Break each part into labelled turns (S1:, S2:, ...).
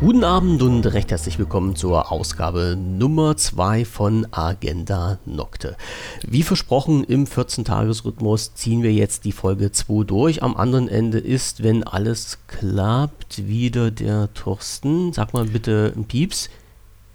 S1: Guten Abend und recht herzlich willkommen zur Ausgabe Nummer 2 von Agenda Nocte. Wie versprochen, im 14-Tages-Rhythmus ziehen wir jetzt die Folge 2 durch. Am anderen Ende ist, wenn alles klappt, wieder der Thorsten. Sag mal bitte ein Pieps.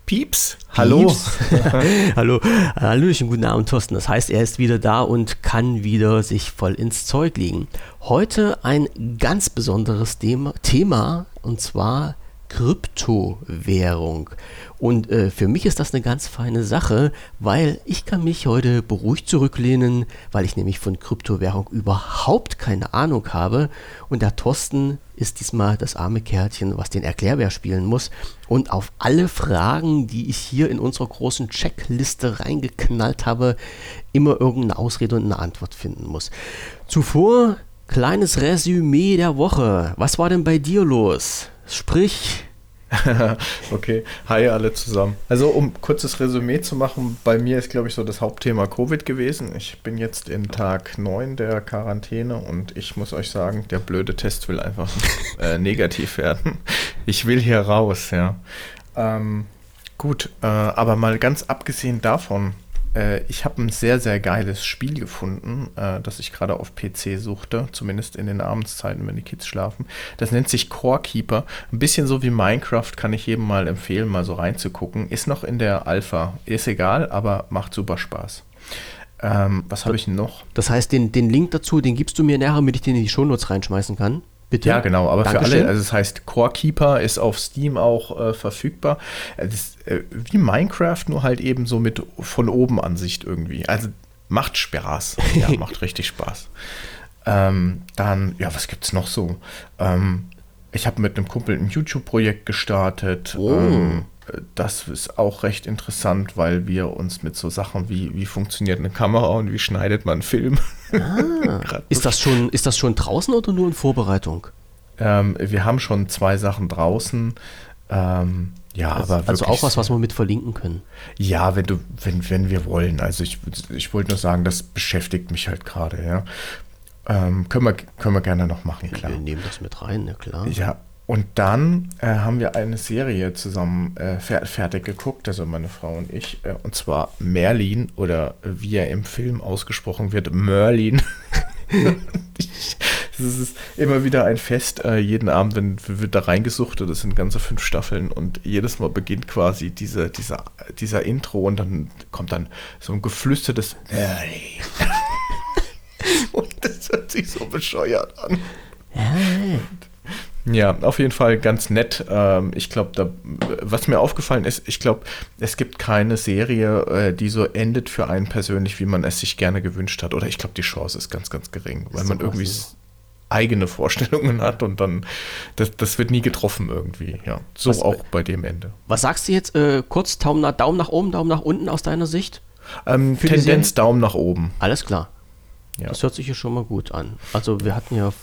S2: Pieps. Hallo. Pieps.
S1: Hallo. Hallöchen, guten Abend, Thorsten. Das heißt, er ist wieder da und kann wieder sich voll ins Zeug legen. Heute ein ganz besonderes Thema, und zwar Kryptowährung. Und äh, für mich ist das eine ganz feine Sache, weil ich kann mich heute beruhigt zurücklehnen, weil ich nämlich von Kryptowährung überhaupt keine Ahnung habe. Und der Thorsten ist diesmal das arme Kärtchen, was den Erklärbär spielen muss und auf alle Fragen, die ich hier in unserer großen Checkliste reingeknallt habe, immer irgendeine Ausrede und eine Antwort finden muss. Zuvor kleines Resümee der Woche. Was war denn bei dir los? Sprich.
S2: okay, hi alle zusammen. Also um kurzes Resümee zu machen, bei mir ist glaube ich so das Hauptthema Covid gewesen. Ich bin jetzt in Tag 9 der Quarantäne und ich muss euch sagen, der blöde Test will einfach äh, negativ werden. Ich will hier raus, ja. Ähm, gut, äh, aber mal ganz abgesehen davon, ich habe ein sehr, sehr geiles Spiel gefunden, äh, das ich gerade auf PC suchte, zumindest in den Abendszeiten, wenn die Kids schlafen. Das nennt sich Core Keeper. Ein bisschen so wie Minecraft, kann ich jedem mal empfehlen, mal so reinzugucken. Ist noch in der Alpha, ist egal, aber macht super Spaß. Ähm, was habe ich noch?
S1: Das heißt, den, den Link dazu, den gibst du mir nachher, damit ich den in die Shownotes reinschmeißen kann?
S2: Bitte? Ja, genau, aber Dankeschön. für alle, also das heißt Core Keeper ist auf Steam auch äh, verfügbar. Das ist äh, wie Minecraft, nur halt eben so mit von oben Ansicht irgendwie. Also macht Spaß. Ja, macht richtig Spaß. Ähm, dann, ja, was gibt's noch so? Ähm, ich habe mit einem Kumpel ein YouTube-Projekt gestartet. Oh. Ähm, das ist auch recht interessant, weil wir uns mit so Sachen wie, wie funktioniert eine Kamera und wie schneidet man einen Film.
S1: Ah, ist, das schon, ist das schon draußen oder nur in Vorbereitung?
S2: Ähm, wir haben schon zwei Sachen draußen. Ähm, ja,
S1: also,
S2: aber
S1: also auch was, was wir mit verlinken können.
S2: Ja, wenn du, wenn, wenn wir wollen. Also ich, ich wollte nur sagen, das beschäftigt mich halt gerade, ja. Ähm, können, wir, können wir gerne noch machen,
S1: klar. Wir nehmen das mit rein, ja klar.
S2: Ja, und dann äh, haben wir eine Serie zusammen äh, fer fertig geguckt, also meine Frau und ich, äh, und zwar Merlin oder wie er im Film ausgesprochen wird, Merlin. das ist immer wieder ein Fest, äh, jeden Abend wenn, wird da reingesucht, das sind ganze fünf Staffeln und jedes Mal beginnt quasi diese, dieser, dieser Intro und dann kommt dann so ein geflüstertes Merlin. und das hört sich so bescheuert an. Ja. Ja, auf jeden Fall ganz nett. Ähm, ich glaube, was mir aufgefallen ist, ich glaube, es gibt keine Serie, äh, die so endet für einen persönlich, wie man es sich gerne gewünscht hat. Oder ich glaube, die Chance ist ganz, ganz gering, weil man irgendwie eigene Vorstellungen hat und dann, das, das wird nie getroffen irgendwie. Ja, so was, auch bei dem Ende.
S1: Was sagst du jetzt äh, kurz? Daumen nach, Daumen nach oben, Daumen nach unten aus deiner Sicht?
S2: Ähm, Tendenz Daumen nach oben.
S1: Alles klar. Ja. Das hört sich hier schon mal gut an. Also wir hatten ja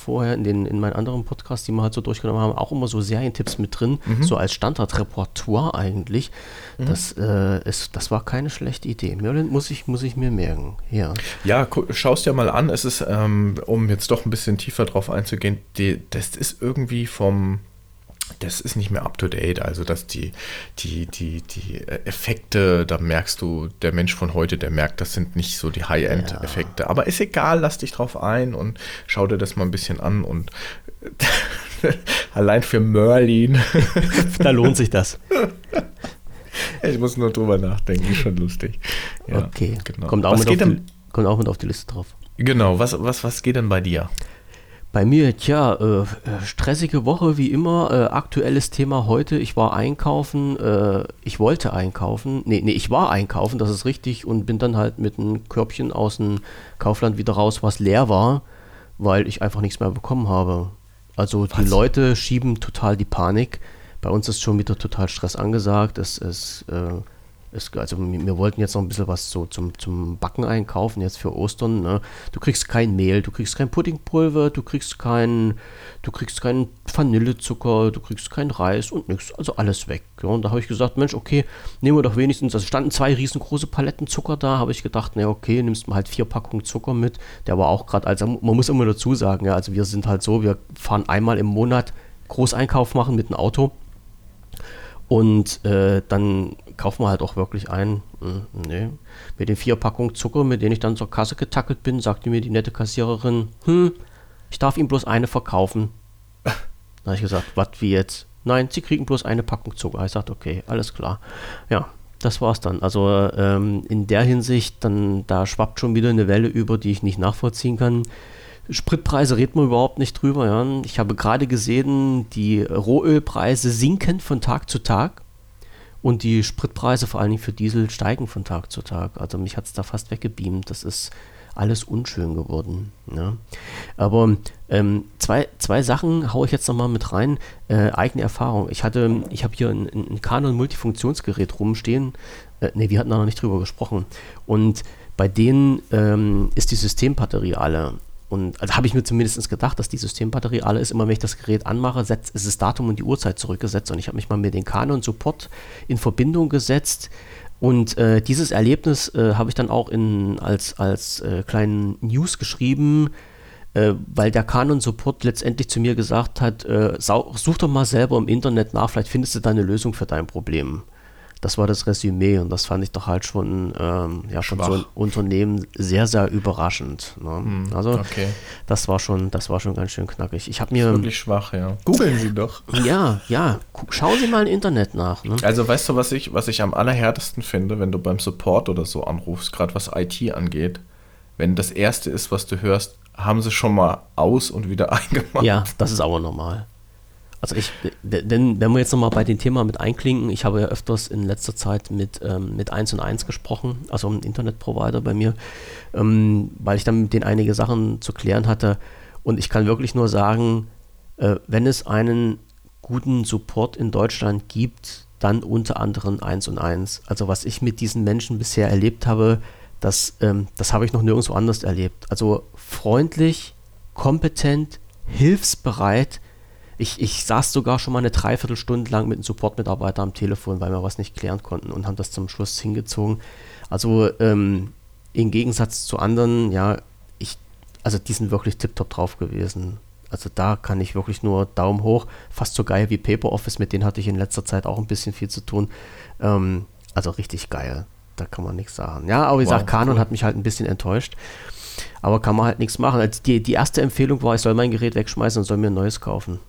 S1: vorher in, den, in meinen anderen Podcasts, die wir halt so durchgenommen haben, auch immer so Serientipps mit drin, mhm. so als Standardrepertoire eigentlich. Mhm. Das, äh, ist, das war keine schlechte Idee. Merlin muss ich, muss ich mir merken. Ja,
S2: ja schaust dir mal an. Es ist, ähm, um jetzt doch ein bisschen tiefer drauf einzugehen, die, das ist irgendwie vom das ist nicht mehr up to date. Also, dass die, die, die, die Effekte, da merkst du, der Mensch von heute, der merkt, das sind nicht so die High-End-Effekte. Ja. Aber ist egal, lass dich drauf ein und schau dir das mal ein bisschen an. Und allein für Merlin.
S1: da lohnt sich das.
S2: Ich muss nur drüber nachdenken, ist schon lustig.
S1: Ja, okay, genau. kommt, auch mit auf die, kommt auch mit auf die Liste drauf.
S2: Genau, was, was, was geht denn bei dir?
S1: Bei mir, tja, äh, stressige Woche wie immer. Äh, aktuelles Thema heute. Ich war einkaufen. Äh, ich wollte einkaufen. Nee, nee, ich war einkaufen, das ist richtig. Und bin dann halt mit einem Körbchen aus dem Kaufland wieder raus, was leer war, weil ich einfach nichts mehr bekommen habe. Also was? die Leute schieben total die Panik. Bei uns ist schon wieder total Stress angesagt. Es ist äh, es, also wir wollten jetzt noch ein bisschen was so zum, zum Backen einkaufen, jetzt für Ostern. Ne? Du kriegst kein Mehl, du kriegst kein Puddingpulver, du kriegst kein, du kriegst keinen Vanillezucker, du kriegst keinen Reis und nichts. Also alles weg. Ja? Und da habe ich gesagt, Mensch, okay, nehmen wir doch wenigstens, also standen zwei riesengroße Paletten Zucker da, habe ich gedacht, na okay, nimmst mal halt vier Packungen Zucker mit. Der war auch gerade, also man muss immer dazu sagen, ja, also wir sind halt so, wir fahren einmal im Monat Großeinkauf machen mit dem Auto Und äh, dann kaufen wir halt auch wirklich ein. Hm, nee. Mit den vier Packungen Zucker, mit denen ich dann zur Kasse getackelt bin, sagte mir die nette Kassiererin, hm, ich darf ihm bloß eine verkaufen. Da habe ich gesagt, was wie jetzt? Nein, sie kriegen bloß eine Packung Zucker. Ich sagte, okay, alles klar. Ja, das war's dann. Also ähm, in der Hinsicht, dann da schwappt schon wieder eine Welle über, die ich nicht nachvollziehen kann. Spritpreise reden wir überhaupt nicht drüber. Ja. Ich habe gerade gesehen, die Rohölpreise sinken von Tag zu Tag und die Spritpreise vor allen Dingen für Diesel steigen von Tag zu Tag. Also mich hat es da fast weggebeamt. Das ist alles unschön geworden. Ja. Aber ähm, zwei, zwei Sachen haue ich jetzt nochmal mit rein. Äh, eigene Erfahrung. Ich hatte, ich habe hier ein, ein Canon Multifunktionsgerät rumstehen. Äh, ne, wir hatten da noch nicht drüber gesprochen. Und bei denen ähm, ist die Systembatterie alle. Und also habe ich mir zumindest gedacht, dass die Systembatterie alle ist. Immer wenn ich das Gerät anmache, setzt, ist das Datum und die Uhrzeit zurückgesetzt. Und ich habe mich mal mit den Canon Support in Verbindung gesetzt. Und äh, dieses Erlebnis äh, habe ich dann auch in, als, als äh, kleinen News geschrieben, äh, weil der Canon Support letztendlich zu mir gesagt hat, äh, such doch mal selber im Internet nach, vielleicht findest du da eine Lösung für dein Problem das war das Resümee und das fand ich doch halt schon, ähm, ja, schon so ein Unternehmen sehr, sehr überraschend. Ne? Hm, also okay. das war schon, das war schon ganz schön knackig. Ich habe mir.
S2: wirklich schwach, ja. Googeln Sie doch.
S1: Ja, ja. Schauen Sie mal im Internet nach. Ne?
S2: Also weißt du, was ich, was ich am allerhärtesten finde, wenn du beim Support oder so anrufst, gerade was IT angeht, wenn das erste ist, was du hörst, haben sie schon mal aus und wieder eingemacht.
S1: Ja, das ist aber normal. Also ich, denn wenn wir jetzt nochmal bei dem Thema mit einklinken, ich habe ja öfters in letzter Zeit mit, ähm, mit 1 und 1 gesprochen, also einem Internetprovider bei mir, ähm, weil ich dann mit denen einige Sachen zu klären hatte. Und ich kann wirklich nur sagen, äh, wenn es einen guten Support in Deutschland gibt, dann unter anderem 1 und 1. Also was ich mit diesen Menschen bisher erlebt habe, das, ähm, das habe ich noch nirgendwo anders erlebt. Also freundlich, kompetent, hilfsbereit, ich, ich saß sogar schon mal eine Dreiviertelstunde lang mit einem Support-Mitarbeiter am Telefon, weil wir was nicht klären konnten und haben das zum Schluss hingezogen. Also ähm, im Gegensatz zu anderen, ja, ich, also die sind wirklich tiptop drauf gewesen. Also da kann ich wirklich nur Daumen hoch, fast so geil wie Paper Office, mit denen hatte ich in letzter Zeit auch ein bisschen viel zu tun. Ähm, also richtig geil, da kann man nichts sagen. Ja, aber wie wow, gesagt, Canon cool. hat mich halt ein bisschen enttäuscht. Aber kann man halt nichts machen. Also die, die erste Empfehlung war, ich soll mein Gerät wegschmeißen und soll mir ein neues kaufen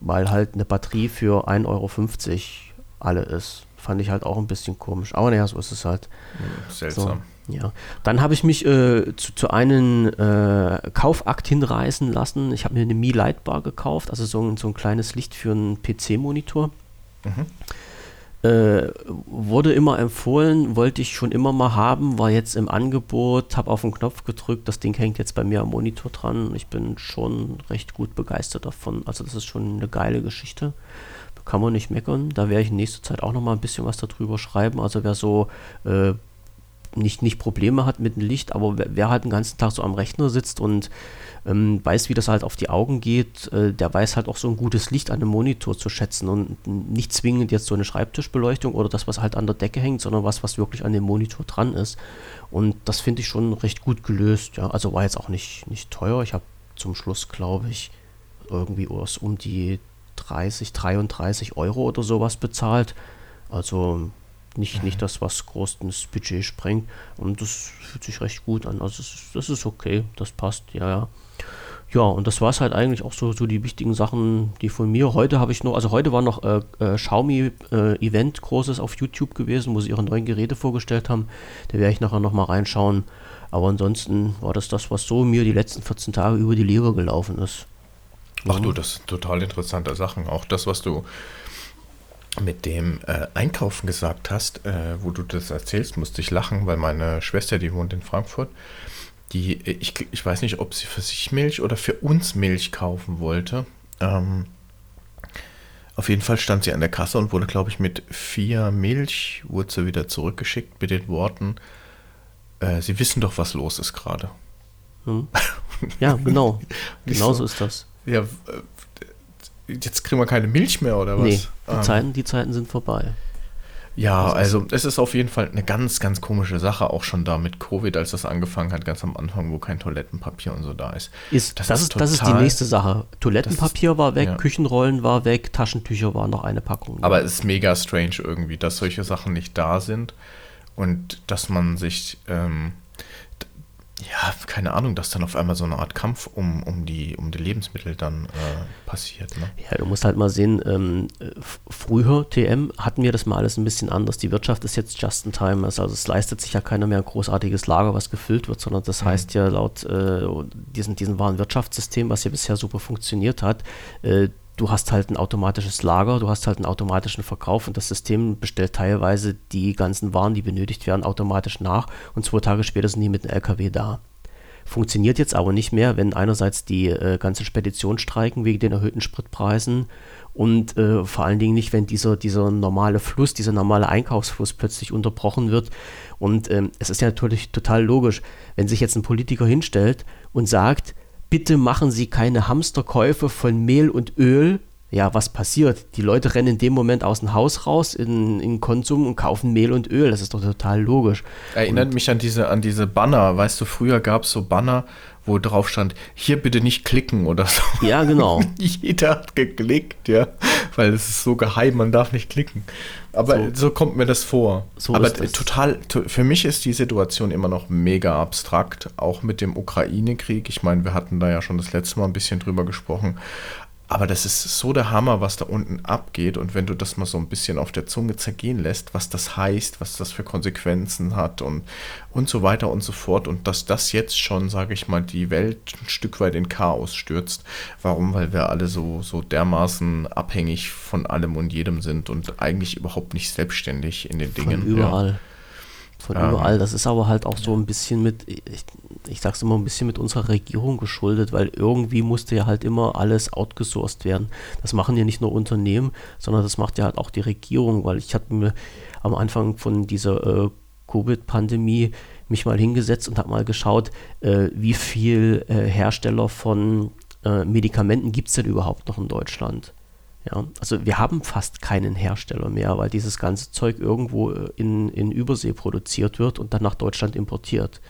S1: weil halt eine Batterie für 1,50 Euro alle ist. Fand ich halt auch ein bisschen komisch. Aber naja, so ist es halt.
S2: Seltsam.
S1: So, ja. Dann habe ich mich äh, zu, zu, einem äh, Kaufakt hinreißen lassen. Ich habe mir eine Mi Lightbar gekauft, also so ein, so ein kleines Licht für einen PC-Monitor. Mhm. Äh, wurde immer empfohlen, wollte ich schon immer mal haben, war jetzt im Angebot, habe auf den Knopf gedrückt, das Ding hängt jetzt bei mir am Monitor dran. Ich bin schon recht gut begeistert davon. Also das ist schon eine geile Geschichte. Kann man nicht meckern. Da werde ich in nächster Zeit auch noch mal ein bisschen was darüber schreiben. Also wer so äh, nicht, nicht Probleme hat mit dem Licht, aber wer, wer halt den ganzen Tag so am Rechner sitzt und ähm, weiß, wie das halt auf die Augen geht, äh, der weiß halt auch so ein gutes Licht an einem Monitor zu schätzen und nicht zwingend jetzt so eine Schreibtischbeleuchtung oder das, was halt an der Decke hängt, sondern was, was wirklich an dem Monitor dran ist. Und das finde ich schon recht gut gelöst. Ja. Also war jetzt auch nicht, nicht teuer. Ich habe zum Schluss, glaube ich, irgendwie was um die 30, 33 Euro oder sowas bezahlt. Also nicht, nicht das, was groß ins Budget sprengt. Und das fühlt sich recht gut an. Also das ist, das ist okay, das passt, ja, ja. Ja, und das war es halt eigentlich auch so, so die wichtigen Sachen, die von mir. Heute habe ich noch, also heute war noch äh, äh, Xiaomi äh, Event großes auf YouTube gewesen, wo sie ihre neuen Geräte vorgestellt haben. Da werde ich nachher nochmal reinschauen. Aber ansonsten war das das, was so mir die letzten 14 Tage über die Leber gelaufen ist.
S2: Ach du, das sind total interessante Sachen. Auch das, was du mit dem äh, Einkaufen gesagt hast, äh, wo du das erzählst, musste ich lachen, weil meine Schwester, die wohnt in Frankfurt, die, ich, ich weiß nicht, ob sie für sich Milch oder für uns Milch kaufen wollte. Ähm, auf jeden Fall stand sie an der Kasse und wurde, glaube ich, mit vier Milch, wurde sie wieder zurückgeschickt mit den Worten, äh, Sie wissen doch, was los ist gerade.
S1: Hm. Ja, genau. genau so ist das.
S2: Ja, jetzt kriegen wir keine Milch mehr oder was? Nee,
S1: die, ähm, Zeiten, die Zeiten sind vorbei.
S2: Ja, also es ist auf jeden Fall eine ganz, ganz komische Sache, auch schon da mit Covid, als das angefangen hat, ganz am Anfang, wo kein Toilettenpapier und so da ist.
S1: ist das, das, ist, total, das ist die nächste Sache. Toilettenpapier ist, war weg, ja. Küchenrollen war weg, Taschentücher war noch eine Packung.
S2: Aber es ist mega strange irgendwie, dass solche Sachen nicht da sind und dass man sich ähm, ja, keine Ahnung, dass dann auf einmal so eine Art Kampf um, um, die, um die Lebensmittel dann äh, passiert. Ne?
S1: Ja, du musst halt mal sehen, ähm, früher TM hatten wir das mal alles ein bisschen anders. Die Wirtschaft ist jetzt just in time. Also, es leistet sich ja keiner mehr ein großartiges Lager, was gefüllt wird, sondern das mhm. heißt ja laut äh, diesem, diesem wahren Wirtschaftssystem, was ja bisher super funktioniert hat, äh, du hast halt ein automatisches Lager, du hast halt einen automatischen Verkauf und das System bestellt teilweise die ganzen Waren, die benötigt werden, automatisch nach und zwei Tage später sind die mit dem LKW da. Funktioniert jetzt aber nicht mehr, wenn einerseits die äh, ganzen Speditionen streiken wegen den erhöhten Spritpreisen und äh, vor allen Dingen nicht, wenn dieser, dieser normale Fluss, dieser normale Einkaufsfluss plötzlich unterbrochen wird. Und ähm, es ist ja natürlich total logisch, wenn sich jetzt ein Politiker hinstellt und sagt, bitte machen Sie keine Hamsterkäufe von Mehl und Öl. Ja, was passiert? Die Leute rennen in dem Moment aus dem Haus raus in, in Konsum und kaufen Mehl und Öl. Das ist doch total logisch.
S2: Erinnert und, mich an diese, an diese Banner. Weißt du, früher gab es so Banner, wo drauf stand, hier bitte nicht klicken oder so.
S1: Ja, genau.
S2: Jeder hat geklickt, ja, weil es ist so geheim, man darf nicht klicken. Aber so, so kommt mir das vor. So Aber total, für mich ist die Situation immer noch mega abstrakt, auch mit dem Ukraine-Krieg. Ich meine, wir hatten da ja schon das letzte Mal ein bisschen drüber gesprochen. Aber das ist so der Hammer, was da unten abgeht. Und wenn du das mal so ein bisschen auf der Zunge zergehen lässt, was das heißt, was das für Konsequenzen hat und, und so weiter und so fort. Und dass das jetzt schon, sage ich mal, die Welt ein Stück weit in Chaos stürzt. Warum? Weil wir alle so, so dermaßen abhängig von allem und jedem sind und eigentlich überhaupt nicht selbstständig in den Dingen.
S1: Von überall. Ja von ähm. überall. Das ist aber halt auch so ein bisschen mit, ich, ich sag's immer, ein bisschen mit unserer Regierung geschuldet, weil irgendwie musste ja halt immer alles outgesourced werden. Das machen ja nicht nur Unternehmen, sondern das macht ja halt auch die Regierung, weil ich hatte mir am Anfang von dieser äh, Covid-Pandemie mich mal hingesetzt und habe mal geschaut, äh, wie viel äh, Hersteller von äh, Medikamenten gibt es denn überhaupt noch in Deutschland? Ja, also wir haben fast keinen Hersteller mehr, weil dieses ganze Zeug irgendwo äh, in, in Übersee produziert wird und dann nach Deutschland importiert.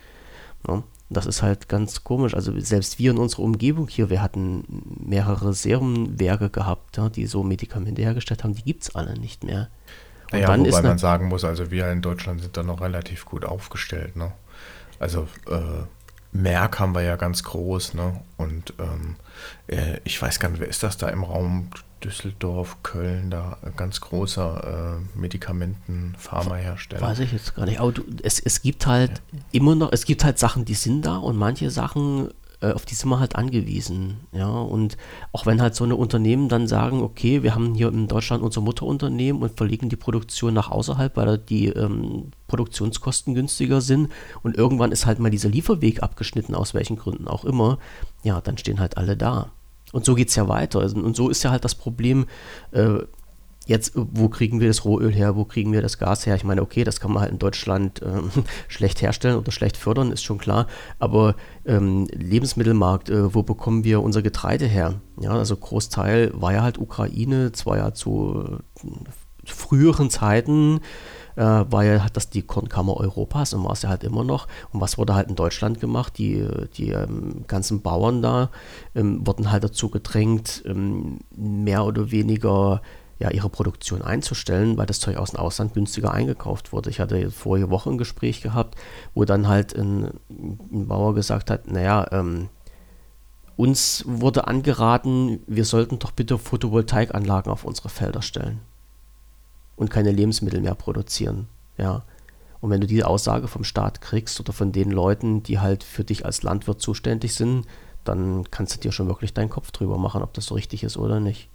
S1: Ja, das ist halt ganz komisch. Also selbst wir in unserer Umgebung hier, wir hatten mehrere Serumwerke gehabt, ja, die so Medikamente hergestellt haben, die gibt es alle nicht mehr.
S2: Und naja, wobei man sagen muss, also wir in Deutschland sind da noch relativ gut aufgestellt. Ne? Also äh, Merck haben wir ja ganz groß, ne? Und ähm, äh, ich weiß gar nicht, wer ist das da im Raum? Düsseldorf, Köln, da ganz großer äh, Medikamenten-Pharmahersteller.
S1: Weiß ich jetzt gar nicht. Aber du, es, es gibt halt ja. immer noch, es gibt halt Sachen, die sind da und manche Sachen, äh, auf die sind wir halt angewiesen. Ja, und auch wenn halt so eine Unternehmen dann sagen, okay, wir haben hier in Deutschland unser Mutterunternehmen und verlegen die Produktion nach außerhalb, weil die ähm, Produktionskosten günstiger sind und irgendwann ist halt mal dieser Lieferweg abgeschnitten, aus welchen Gründen auch immer, ja, dann stehen halt alle da. Und so geht es ja weiter. Also, und so ist ja halt das Problem, äh, jetzt, wo kriegen wir das Rohöl her, wo kriegen wir das Gas her? Ich meine, okay, das kann man halt in Deutschland ähm, schlecht herstellen oder schlecht fördern, ist schon klar. Aber ähm, Lebensmittelmarkt, äh, wo bekommen wir unser Getreide her? Ja, also Großteil war ja halt Ukraine, zwar ja zu äh, früheren Zeiten äh, war ja das die Kornkammer Europas und war es ja halt immer noch. Und was wurde halt in Deutschland gemacht? Die, die ähm, ganzen Bauern da ähm, wurden halt dazu gedrängt, ähm, mehr oder weniger ja, ihre Produktion einzustellen, weil das Zeug aus dem Ausland günstiger eingekauft wurde. Ich hatte vorige Woche ein Gespräch gehabt, wo dann halt ein, ein Bauer gesagt hat, naja, ähm, uns wurde angeraten, wir sollten doch bitte Photovoltaikanlagen auf unsere Felder stellen und keine Lebensmittel mehr produzieren. Ja. Und wenn du diese Aussage vom Staat kriegst oder von den Leuten, die halt für dich als Landwirt zuständig sind, dann kannst du dir schon wirklich deinen Kopf drüber machen, ob das so richtig ist oder nicht.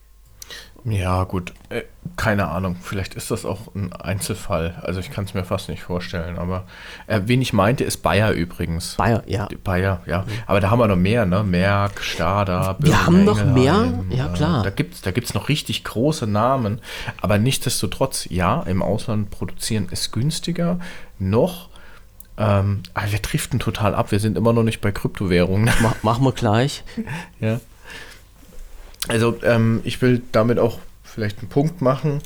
S2: Ja, gut, äh, keine Ahnung. Vielleicht ist das auch ein Einzelfall. Also ich kann es mir fast nicht vorstellen. Aber äh, wen ich meinte, ist Bayer übrigens.
S1: Bayer, ja.
S2: Bayer, ja. Aber da haben wir noch mehr, ne? Merck, Stada,
S1: Wir haben noch mehr, ja klar.
S2: Äh, da gibt es da gibt's noch richtig große Namen. Aber nichtsdestotrotz, ja, im Ausland produzieren ist günstiger. Noch ähm, wir driften total ab. Wir sind immer noch nicht bei Kryptowährungen.
S1: Mach, machen wir gleich.
S2: ja. Also ähm, ich will damit auch vielleicht einen Punkt machen.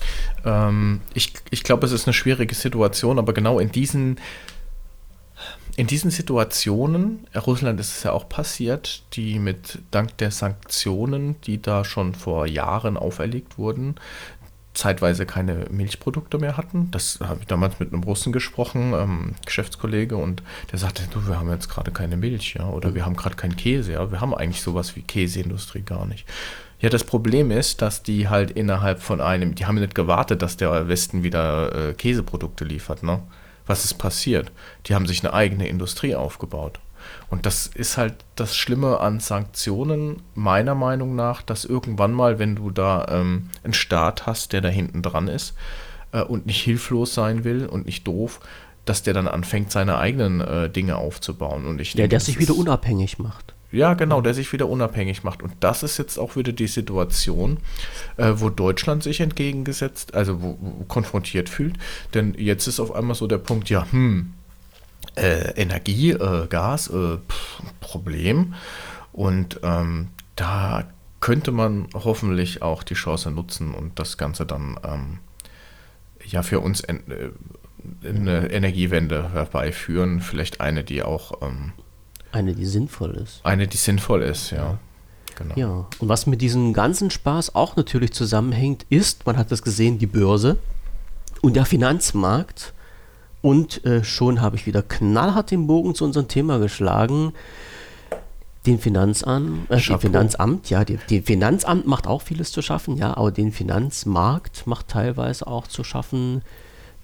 S2: Ähm, ich ich glaube, es ist eine schwierige Situation, aber genau in diesen, in diesen Situationen, in Russland ist es ja auch passiert, die mit dank der Sanktionen, die da schon vor Jahren auferlegt wurden, zeitweise keine Milchprodukte mehr hatten. Das habe ich damals mit einem Russen gesprochen, ähm, Geschäftskollege, und der sagte, du, wir haben jetzt gerade keine Milch, ja, oder wir haben gerade keinen Käse, ja, wir haben eigentlich sowas wie Käseindustrie gar nicht. Ja, das Problem ist, dass die halt innerhalb von einem, die haben nicht gewartet, dass der Westen wieder äh, Käseprodukte liefert, ne? Was ist passiert? Die haben sich eine eigene Industrie aufgebaut. Und das ist halt das Schlimme an Sanktionen, meiner Meinung nach, dass irgendwann mal, wenn du da ähm, einen Staat hast, der da hinten dran ist äh, und nicht hilflos sein will und nicht doof, dass der dann anfängt, seine eigenen äh, Dinge aufzubauen. Und ich
S1: ja, denke, der sich wieder unabhängig macht.
S2: Ja, genau, der sich wieder unabhängig macht. Und das ist jetzt auch wieder die Situation, äh, wo Deutschland sich entgegengesetzt, also wo, wo konfrontiert fühlt. Denn jetzt ist auf einmal so der Punkt, ja, hm, äh, Energie, äh, Gas, äh, pff, Problem. Und ähm, da könnte man hoffentlich auch die Chance nutzen und das Ganze dann ähm, ja für uns en, äh, eine Energiewende herbeiführen. Vielleicht eine, die auch. Ähm,
S1: eine, die sinnvoll ist.
S2: Eine, die sinnvoll ist, ja.
S1: Genau. Ja, und was mit diesem ganzen Spaß auch natürlich zusammenhängt, ist, man hat das gesehen, die Börse und der Finanzmarkt und äh, schon habe ich wieder knallhart den Bogen zu unserem Thema geschlagen. Den Finanzamt, äh, den Finanzamt, ja, die, die, Finanzamt macht auch vieles zu schaffen, ja, aber den Finanzmarkt macht teilweise auch zu schaffen,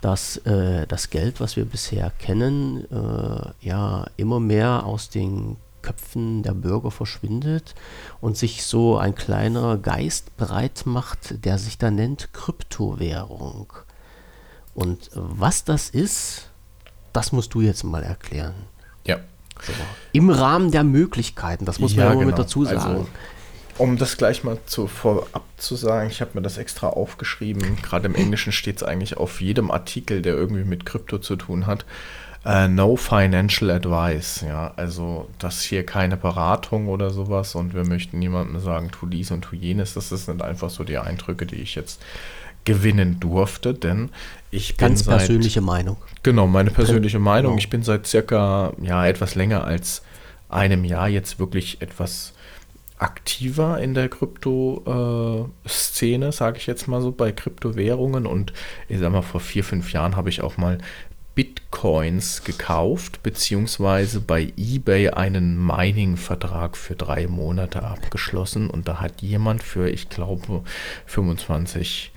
S1: dass äh, das Geld, was wir bisher kennen, äh, ja immer mehr aus den Köpfen der Bürger verschwindet und sich so ein kleiner Geist breit macht, der sich da nennt Kryptowährung. Und was das ist, das musst du jetzt mal erklären.
S2: Ja.
S1: So. Im Rahmen der Möglichkeiten, das muss man ja, immer genau. mit dazu sagen. Also,
S2: um das gleich mal zu, vorab zu sagen, ich habe mir das extra aufgeschrieben. Gerade im Englischen steht es eigentlich auf jedem Artikel, der irgendwie mit Krypto zu tun hat. Uh, no financial advice, ja, also das hier keine Beratung oder sowas und wir möchten niemandem sagen, tu dies und tu jenes. Das sind einfach so die Eindrücke, die ich jetzt gewinnen durfte, denn ich
S1: bin ganz seit, persönliche Meinung.
S2: Genau, meine persönliche Kann, Meinung. Genau. Ich bin seit circa ja etwas länger als einem Jahr jetzt wirklich etwas aktiver in der Krypto-Szene, äh, sage ich jetzt mal so, bei Kryptowährungen. Und ich sag mal, vor vier, fünf Jahren habe ich auch mal Bitcoins gekauft, beziehungsweise bei eBay einen Mining-Vertrag für drei Monate abgeschlossen. Und da hat jemand für, ich glaube, 25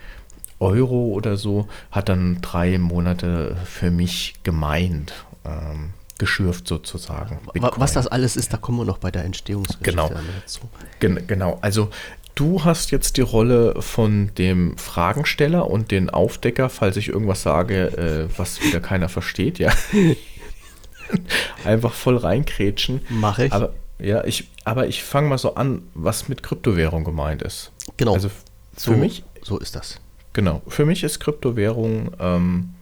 S2: Euro oder so, hat dann drei Monate für mich gemeint. Ähm, geschürft sozusagen.
S1: Bitcoin. Was das alles ist, da kommen wir noch bei der Entstehungsgeschichte
S2: genau. dazu. Gen genau, also du hast jetzt die Rolle von dem Fragensteller und den Aufdecker, falls ich irgendwas sage, äh, was wieder keiner versteht, ja. Einfach voll reinkrätschen.
S1: Mache ich.
S2: Aber, ja, ich, aber ich fange mal so an, was mit Kryptowährung gemeint ist.
S1: Genau.
S2: Also für so, mich.
S1: So ist das.
S2: Genau. Für mich ist Kryptowährung ähm,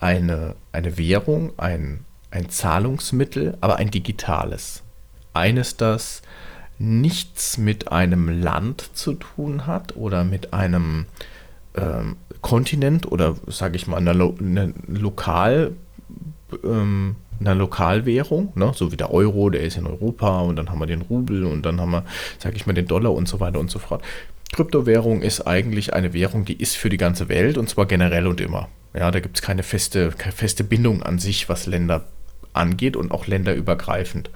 S2: eine, eine Währung, ein, ein Zahlungsmittel, aber ein digitales. Eines, das nichts mit einem Land zu tun hat oder mit einem ähm, Kontinent oder sage ich mal einer, Lo einer Lokal ähm, einer Lokalwährung, ne? so wie der Euro, der ist in Europa und dann haben wir den Rubel und dann haben wir, sage ich mal, den Dollar und so weiter und so fort. Kryptowährung ist eigentlich eine Währung, die ist für die ganze Welt und zwar generell und immer. Ja, da gibt es keine feste, keine feste Bindung an sich, was Länder angeht und auch länderübergreifend.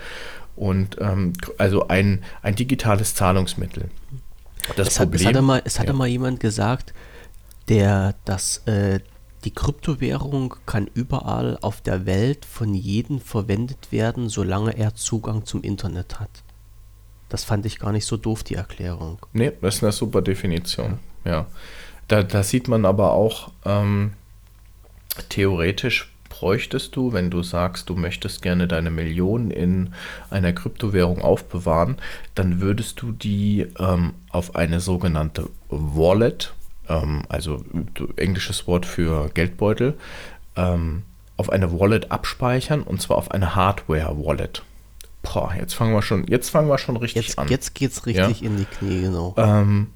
S2: Und ähm, also ein, ein digitales Zahlungsmittel.
S1: Das es Problem, hat, es hatte mal, es hatte ja. mal jemand gesagt, der das äh, die Kryptowährung kann überall auf der Welt von jedem verwendet werden, solange er Zugang zum Internet hat. Das fand ich gar nicht so doof, die Erklärung.
S2: Nee, das ist eine super Definition. Ja. ja. Da, da sieht man aber auch, ähm, theoretisch bräuchtest du, wenn du sagst, du möchtest gerne deine Millionen in einer Kryptowährung aufbewahren, dann würdest du die ähm, auf eine sogenannte Wallet, ähm, also englisches Wort für Geldbeutel, ähm, auf eine Wallet abspeichern und zwar auf eine Hardware-Wallet. Boah, jetzt fangen wir schon, jetzt fangen wir schon richtig
S1: jetzt,
S2: an.
S1: Jetzt geht's richtig ja? in die Knie, genau.
S2: Ähm,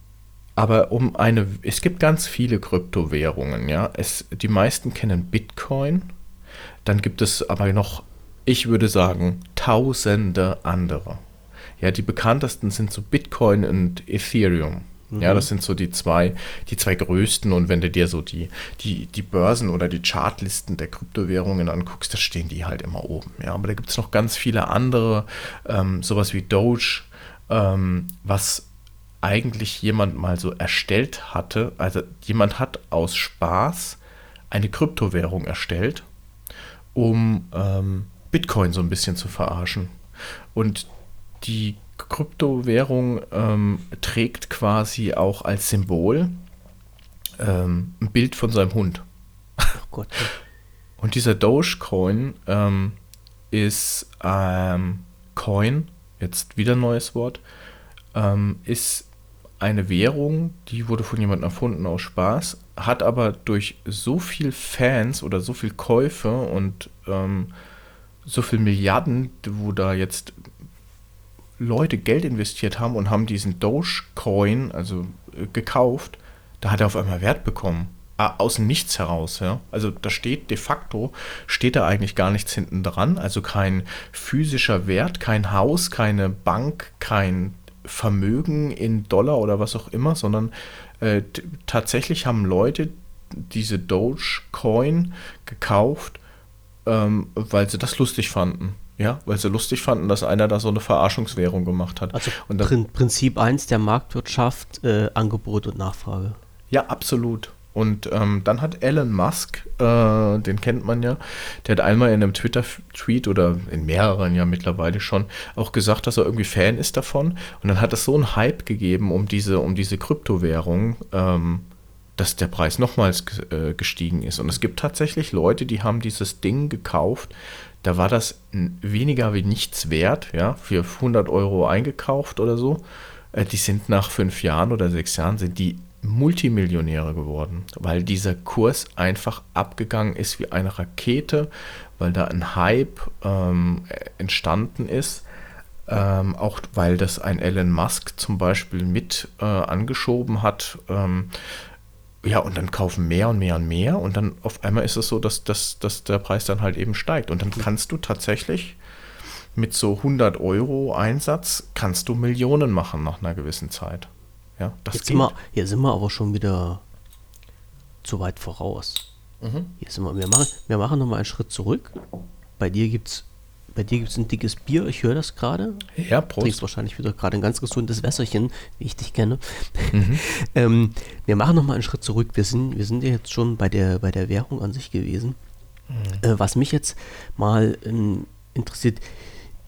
S2: aber um eine, es gibt ganz viele Kryptowährungen, ja. Es, die meisten kennen Bitcoin. Dann gibt es aber noch, ich würde sagen, tausende andere. Ja, die bekanntesten sind so Bitcoin und Ethereum. Ja, das sind so die zwei, die zwei größten. Und wenn du dir so die, die, die Börsen oder die Chartlisten der Kryptowährungen anguckst, da stehen die halt immer oben. Ja, aber da gibt es noch ganz viele andere, ähm, sowas wie Doge, ähm, was eigentlich jemand mal so erstellt hatte. Also jemand hat aus Spaß eine Kryptowährung erstellt, um ähm, Bitcoin so ein bisschen zu verarschen. Und die Kryptowährung ähm, trägt quasi auch als Symbol ähm, ein Bild von seinem Hund. Oh Gott. Und dieser Dogecoin ähm, ist ähm, Coin, jetzt wieder ein neues Wort, ähm, ist eine Währung, die wurde von jemandem erfunden aus Spaß, hat aber durch so viel Fans oder so viel Käufe und ähm, so viel Milliarden, wo da jetzt Leute Geld investiert haben und haben diesen Dogecoin, also äh, gekauft, da hat er auf einmal Wert bekommen. Ah, aus Nichts heraus, ja. Also da steht de facto, steht da eigentlich gar nichts hinten dran. Also kein physischer Wert, kein Haus, keine Bank, kein Vermögen in Dollar oder was auch immer, sondern äh, tatsächlich haben Leute diese Dogecoin gekauft, ähm, weil sie das lustig fanden. Ja, weil sie lustig fanden, dass einer da so eine Verarschungswährung gemacht hat.
S1: Also und dann, Prinzip 1 der Marktwirtschaft, äh, Angebot und Nachfrage.
S2: Ja, absolut. Und ähm, dann hat Elon Musk, äh, den kennt man ja, der hat einmal in einem Twitter-Tweet oder in mehreren ja mittlerweile schon auch gesagt, dass er irgendwie Fan ist davon. Und dann hat es so einen Hype gegeben um diese, um diese Kryptowährung, ähm, dass der Preis nochmals äh, gestiegen ist. Und es gibt tatsächlich Leute, die haben dieses Ding gekauft. Da war das weniger wie nichts wert, ja, für 100 Euro eingekauft oder so. Äh, die sind nach fünf Jahren oder sechs Jahren sind die Multimillionäre geworden, weil dieser Kurs einfach abgegangen ist wie eine Rakete, weil da ein Hype ähm, entstanden ist. Ähm, auch weil das ein Elon Musk zum Beispiel mit äh, angeschoben hat. Ähm, ja, und dann kaufen mehr und mehr und mehr und dann auf einmal ist es so, dass, dass, dass der Preis dann halt eben steigt. Und dann kannst du tatsächlich mit so 100 Euro Einsatz, kannst du Millionen machen nach einer gewissen Zeit. Ja,
S1: das jetzt, geht. Sind wir, hier sind wir aber schon wieder zu weit voraus. Mhm. Hier sind wir, wir machen, wir machen nochmal einen Schritt zurück. Bei dir gibt es bei dir gibt's ein dickes Bier, ich höre das gerade.
S2: Ja, Prost. Du
S1: trinkst wahrscheinlich wieder gerade ein ganz gesundes Wässerchen, wie ich dich kenne. Mhm. ähm, wir machen nochmal einen Schritt zurück. Wir sind, wir sind ja jetzt schon bei der, bei der Währung an sich gewesen. Mhm. Äh, was mich jetzt mal ähm, interessiert,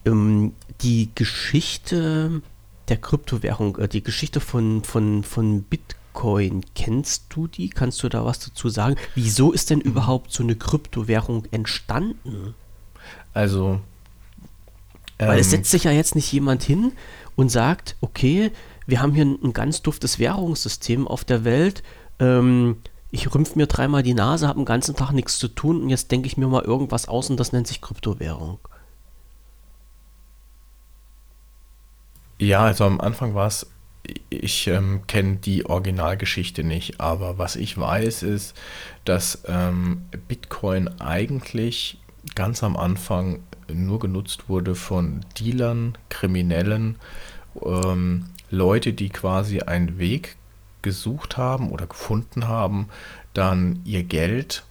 S1: ähm, die Geschichte der Kryptowährung, äh, die Geschichte von, von, von Bitcoin, kennst du die? Kannst du da was dazu sagen? Wieso ist denn überhaupt so eine Kryptowährung entstanden?
S2: Also.
S1: Weil es ähm, setzt sich ja jetzt nicht jemand hin und sagt, okay, wir haben hier ein, ein ganz duftes Währungssystem auf der Welt. Ähm, ich rümpfe mir dreimal die Nase, habe den ganzen Tag nichts zu tun und jetzt denke ich mir mal irgendwas aus und das nennt sich Kryptowährung.
S2: Ja, also am Anfang war es, ich ähm, kenne die Originalgeschichte nicht, aber was ich weiß ist, dass ähm, Bitcoin eigentlich ganz am Anfang nur genutzt wurde von Dealern, Kriminellen, ähm, Leute, die quasi einen Weg gesucht haben oder gefunden haben, dann ihr Geld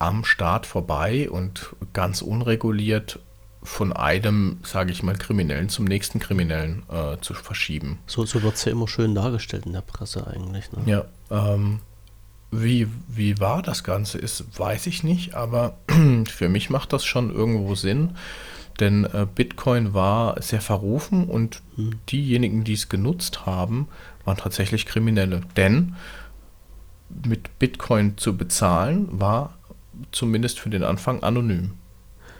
S2: am Staat vorbei und ganz unreguliert von einem, sage ich mal, Kriminellen zum nächsten Kriminellen äh, zu verschieben.
S1: So, so wird es ja immer schön dargestellt in der Presse eigentlich. Ne?
S2: Ja, ähm, wie, wie wahr das Ganze ist, weiß ich nicht, aber für mich macht das schon irgendwo Sinn, denn äh, Bitcoin war sehr verrufen und hm. diejenigen, die es genutzt haben, waren tatsächlich Kriminelle. Denn mit Bitcoin zu bezahlen war zumindest für den Anfang anonym.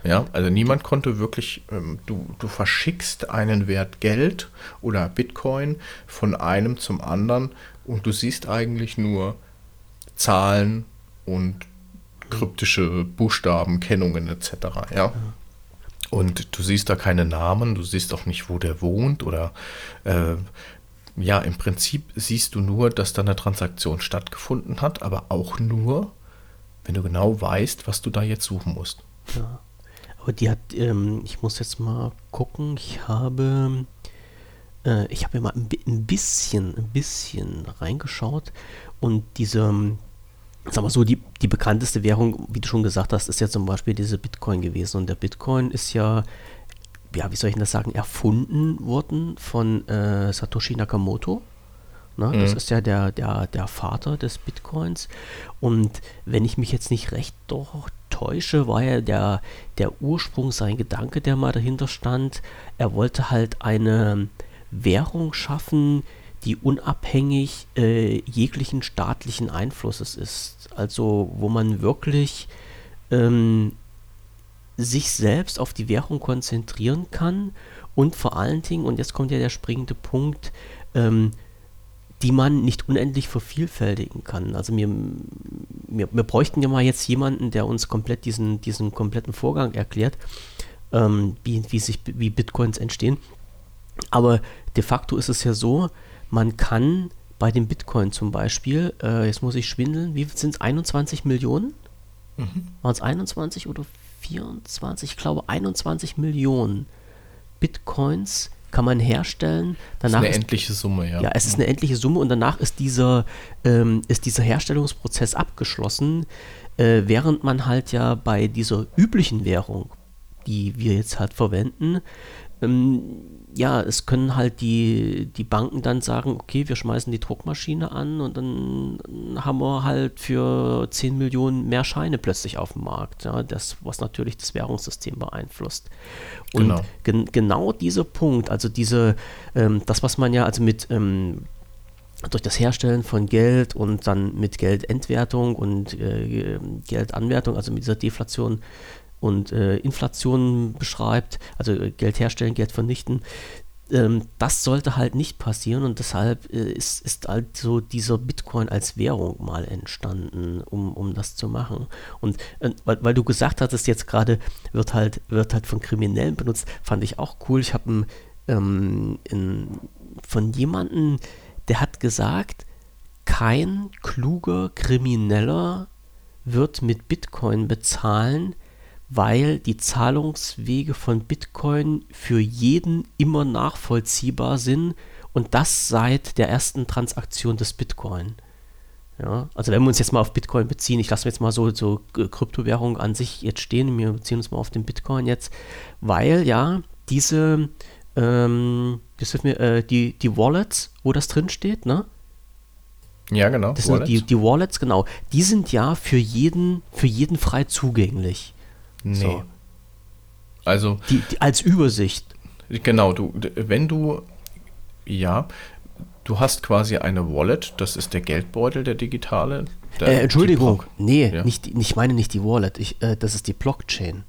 S2: Ja, also niemand konnte wirklich, ähm, du, du verschickst einen Wert Geld oder Bitcoin von einem zum anderen und du siehst eigentlich nur Zahlen und kryptische Buchstabenkennungen etc. Ja. Und du siehst da keine Namen, du siehst auch nicht, wo der wohnt oder äh, ja, im Prinzip siehst du nur, dass da eine Transaktion stattgefunden hat, aber auch nur, wenn du genau weißt, was du da jetzt suchen musst.
S1: Ja. Aber die hat, ähm, ich muss jetzt mal gucken, ich habe, äh, ich habe ja mal ein, ein, bisschen, ein bisschen reingeschaut und diese, ähm, sag mal so, die, die bekannteste Währung, wie du schon gesagt hast, ist ja zum Beispiel diese Bitcoin gewesen und der Bitcoin ist ja ja, wie soll ich das sagen, erfunden worden von äh, Satoshi Nakamoto. Ne? Mhm. Das ist ja der, der, der Vater des Bitcoins. Und wenn ich mich jetzt nicht recht doch täusche, war ja der, der Ursprung, sein Gedanke, der mal dahinter stand. Er wollte halt eine Währung schaffen, die unabhängig äh, jeglichen staatlichen Einflusses ist. Also wo man wirklich ähm, sich selbst auf die Währung konzentrieren kann und vor allen Dingen, und jetzt kommt ja der springende Punkt, ähm, die man nicht unendlich vervielfältigen kann. Also wir, wir, wir, bräuchten ja mal jetzt jemanden, der uns komplett diesen, diesen kompletten Vorgang erklärt, ähm, wie, wie, sich, wie Bitcoins entstehen. Aber de facto ist es ja so, man kann bei dem Bitcoin zum Beispiel, äh, jetzt muss ich schwindeln, wie sind es, 21 Millionen? Mhm. Waren es 21 oder 24, ich glaube 21 Millionen Bitcoins kann man herstellen.
S2: Danach das ist eine endliche Summe,
S1: ja. Ja, es ist eine endliche Summe und danach ist dieser, ähm, ist dieser Herstellungsprozess abgeschlossen, äh, während man halt ja bei dieser üblichen Währung, die wir jetzt halt verwenden, ähm, ja, es können halt die, die Banken dann sagen, okay, wir schmeißen die Druckmaschine an und dann haben wir halt für 10 Millionen mehr Scheine plötzlich auf dem Markt. Ja, das, was natürlich das Währungssystem beeinflusst. Und genau, gen genau dieser Punkt, also diese, ähm, das, was man ja also mit ähm, durch das Herstellen von Geld und dann mit Geldentwertung und äh, Geldanwertung, also mit dieser Deflation und äh, Inflation beschreibt, also äh, Geld herstellen, Geld vernichten. Ähm, das sollte halt nicht passieren und deshalb äh, ist, ist halt so dieser Bitcoin als Währung mal entstanden, um, um das zu machen. Und äh, weil, weil du gesagt hattest, jetzt gerade wird halt, wird halt von Kriminellen benutzt, fand ich auch cool. Ich habe ähm, von jemandem, der hat gesagt, kein kluger Krimineller wird mit Bitcoin bezahlen, weil die Zahlungswege von Bitcoin für jeden immer nachvollziehbar sind und das seit der ersten Transaktion des Bitcoin. Ja, also wenn wir uns jetzt mal auf Bitcoin beziehen, ich lasse jetzt mal so, so Kryptowährungen an sich jetzt stehen, wir beziehen uns mal auf den Bitcoin jetzt, weil ja diese, ähm, das mir, äh, die, die Wallets, wo das drin steht, ne?
S2: Ja, genau.
S1: Das sind die, die Wallets, genau. Die sind ja für jeden, für jeden frei zugänglich.
S2: Nee. So. Also.
S1: Die, die, als Übersicht.
S2: Genau, du, wenn du, ja, du hast quasi eine Wallet, das ist der Geldbeutel, der digitale. Der,
S1: äh, Entschuldigung, nee, ja. nicht, ich meine nicht die Wallet, ich, äh, das ist die Blockchain.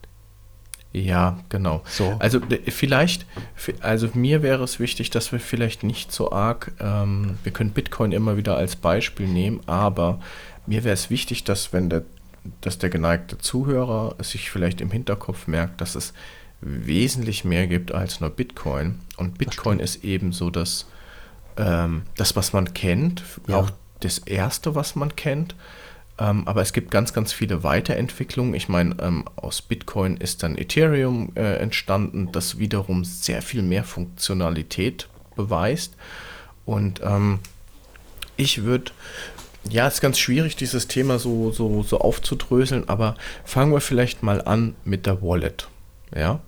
S2: Ja, genau. So. Also vielleicht, also mir wäre es wichtig, dass wir vielleicht nicht so arg, ähm, wir können Bitcoin immer wieder als Beispiel nehmen, aber mir wäre es wichtig, dass wenn der dass der geneigte Zuhörer sich vielleicht im Hinterkopf merkt, dass es wesentlich mehr gibt als nur Bitcoin. Und Bitcoin ist eben so das, ähm, das, was man kennt, ja. auch das Erste, was man kennt. Ähm, aber es gibt ganz, ganz viele Weiterentwicklungen. Ich meine, ähm, aus Bitcoin ist dann Ethereum äh, entstanden, das wiederum sehr viel mehr Funktionalität beweist. Und ähm, ich würde ja, es ist ganz schwierig, dieses Thema so, so, so aufzudröseln, aber fangen wir vielleicht mal an mit der Wallet. Ja?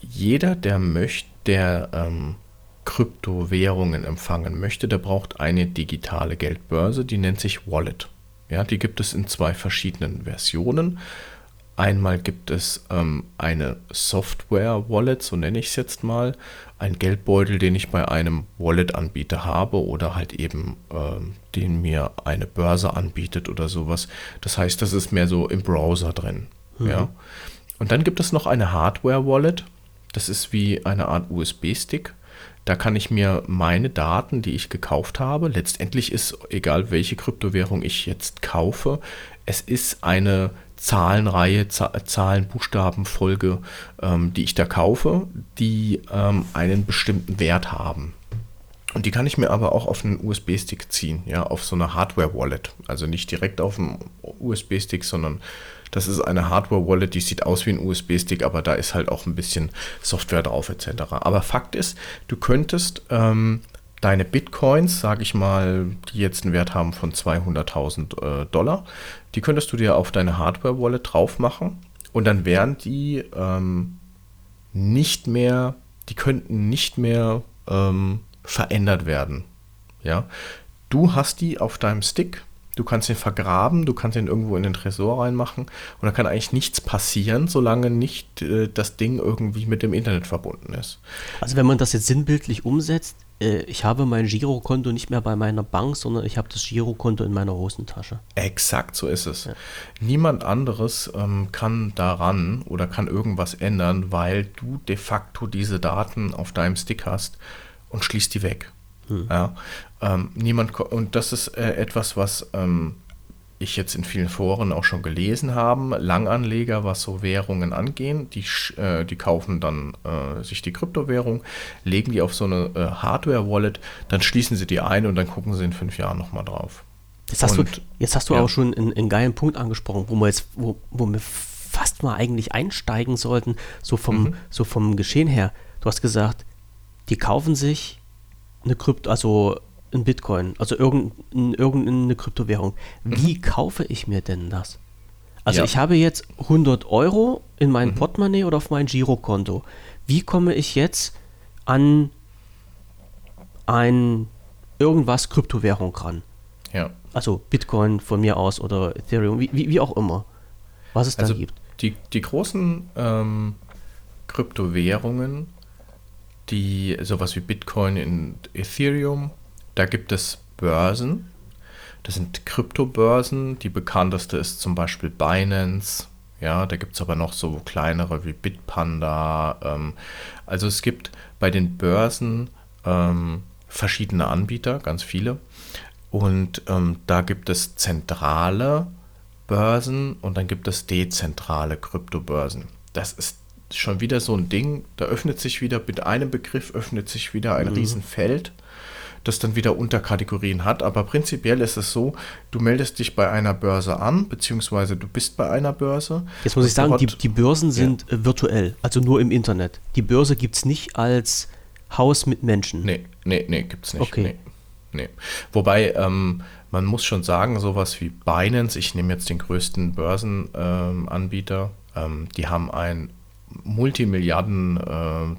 S2: Jeder, der möchte, der ähm, Kryptowährungen empfangen möchte, der braucht eine digitale Geldbörse, die nennt sich Wallet. Ja, die gibt es in zwei verschiedenen Versionen. Einmal gibt es ähm, eine Software-Wallet, so nenne ich es jetzt mal, ein Geldbeutel, den ich bei einem Wallet-Anbieter habe oder halt eben ähm, den mir eine Börse anbietet oder sowas. Das heißt, das ist mehr so im Browser drin. Mhm. Ja. Und dann gibt es noch eine Hardware-Wallet. Das ist wie eine Art USB-Stick. Da kann ich mir meine Daten, die ich gekauft habe, letztendlich ist egal welche Kryptowährung ich jetzt kaufe, es ist eine Zahlenreihe, Zahlen, Buchstabenfolge, ähm, die ich da kaufe, die ähm, einen bestimmten Wert haben. Und die kann ich mir aber auch auf einen USB-Stick ziehen, ja, auf so eine Hardware-Wallet. Also nicht direkt auf einen USB-Stick, sondern das ist eine Hardware-Wallet, die sieht aus wie ein USB-Stick, aber da ist halt auch ein bisschen Software drauf etc. Aber Fakt ist, du könntest ähm, deine Bitcoins, sage ich mal, die jetzt einen Wert haben von 200.000 äh, Dollar, die könntest du dir auf deine Hardware-Wallet drauf machen und dann wären die ähm, nicht mehr, die könnten nicht mehr ähm, verändert werden. Ja, du hast die auf deinem Stick Du kannst ihn vergraben, du kannst ihn irgendwo in den Tresor reinmachen und da kann eigentlich nichts passieren, solange nicht äh, das Ding irgendwie mit dem Internet verbunden ist.
S1: Also wenn man das jetzt sinnbildlich umsetzt, ich habe mein Girokonto nicht mehr bei meiner Bank, sondern ich habe das Girokonto in meiner Hosentasche.
S2: Exakt, so ist es. Ja. Niemand anderes ähm, kann daran oder kann irgendwas ändern, weil du de facto diese Daten auf deinem Stick hast und schließt die weg. Hm. Ja, ähm, niemand und das ist äh, etwas, was ähm, ich jetzt in vielen Foren auch schon gelesen habe. Langanleger, was so Währungen angehen, die, äh, die kaufen dann äh, sich die Kryptowährung, legen die auf so eine äh, Hardware-Wallet, dann schließen sie die ein und dann gucken sie in fünf Jahren nochmal drauf.
S1: Jetzt hast und, du, jetzt hast du ja. auch schon einen, einen, geilen Punkt angesprochen, wo wir jetzt, wo, wo wir fast mal eigentlich einsteigen sollten, so vom, mhm. so vom Geschehen her. Du hast gesagt, die kaufen sich eine Krypto, also ein Bitcoin, also irgendeine, irgendeine Kryptowährung. Wie mhm. kaufe ich mir denn das? Also ja. ich habe jetzt 100 Euro in mein mhm. Portemonnaie oder auf mein Girokonto. Wie komme ich jetzt an ein irgendwas Kryptowährung ran?
S2: Ja.
S1: Also Bitcoin von mir aus oder Ethereum, wie, wie, wie auch immer. Was es also da gibt.
S2: Die, die großen ähm, Kryptowährungen die sowas wie Bitcoin und Ethereum. Da gibt es Börsen. Das sind Kryptobörsen. Die bekannteste ist zum Beispiel Binance. Ja, da gibt es aber noch so kleinere wie Bitpanda. Ähm, also es gibt bei den Börsen ähm, verschiedene Anbieter, ganz viele. Und ähm, da gibt es zentrale Börsen und dann gibt es dezentrale Kryptobörsen. Das ist schon wieder so ein Ding, da öffnet sich wieder, mit einem Begriff öffnet sich wieder ein mhm. Riesenfeld, das dann wieder Unterkategorien hat. Aber prinzipiell ist es so, du meldest dich bei einer Börse an, beziehungsweise du bist bei einer Börse.
S1: Jetzt muss ich sagen, die, die Börsen sind ja. Äh, virtuell, also nur im Internet. Die Börse gibt es nicht als Haus mit Menschen.
S2: Nee, nee, nee, gibt es nicht.
S1: Okay.
S2: Nee. Nee. Wobei, ähm, man muss schon sagen, sowas wie Binance, ich nehme jetzt den größten Börsenanbieter, ähm, ähm, die haben ein Multimilliarden äh.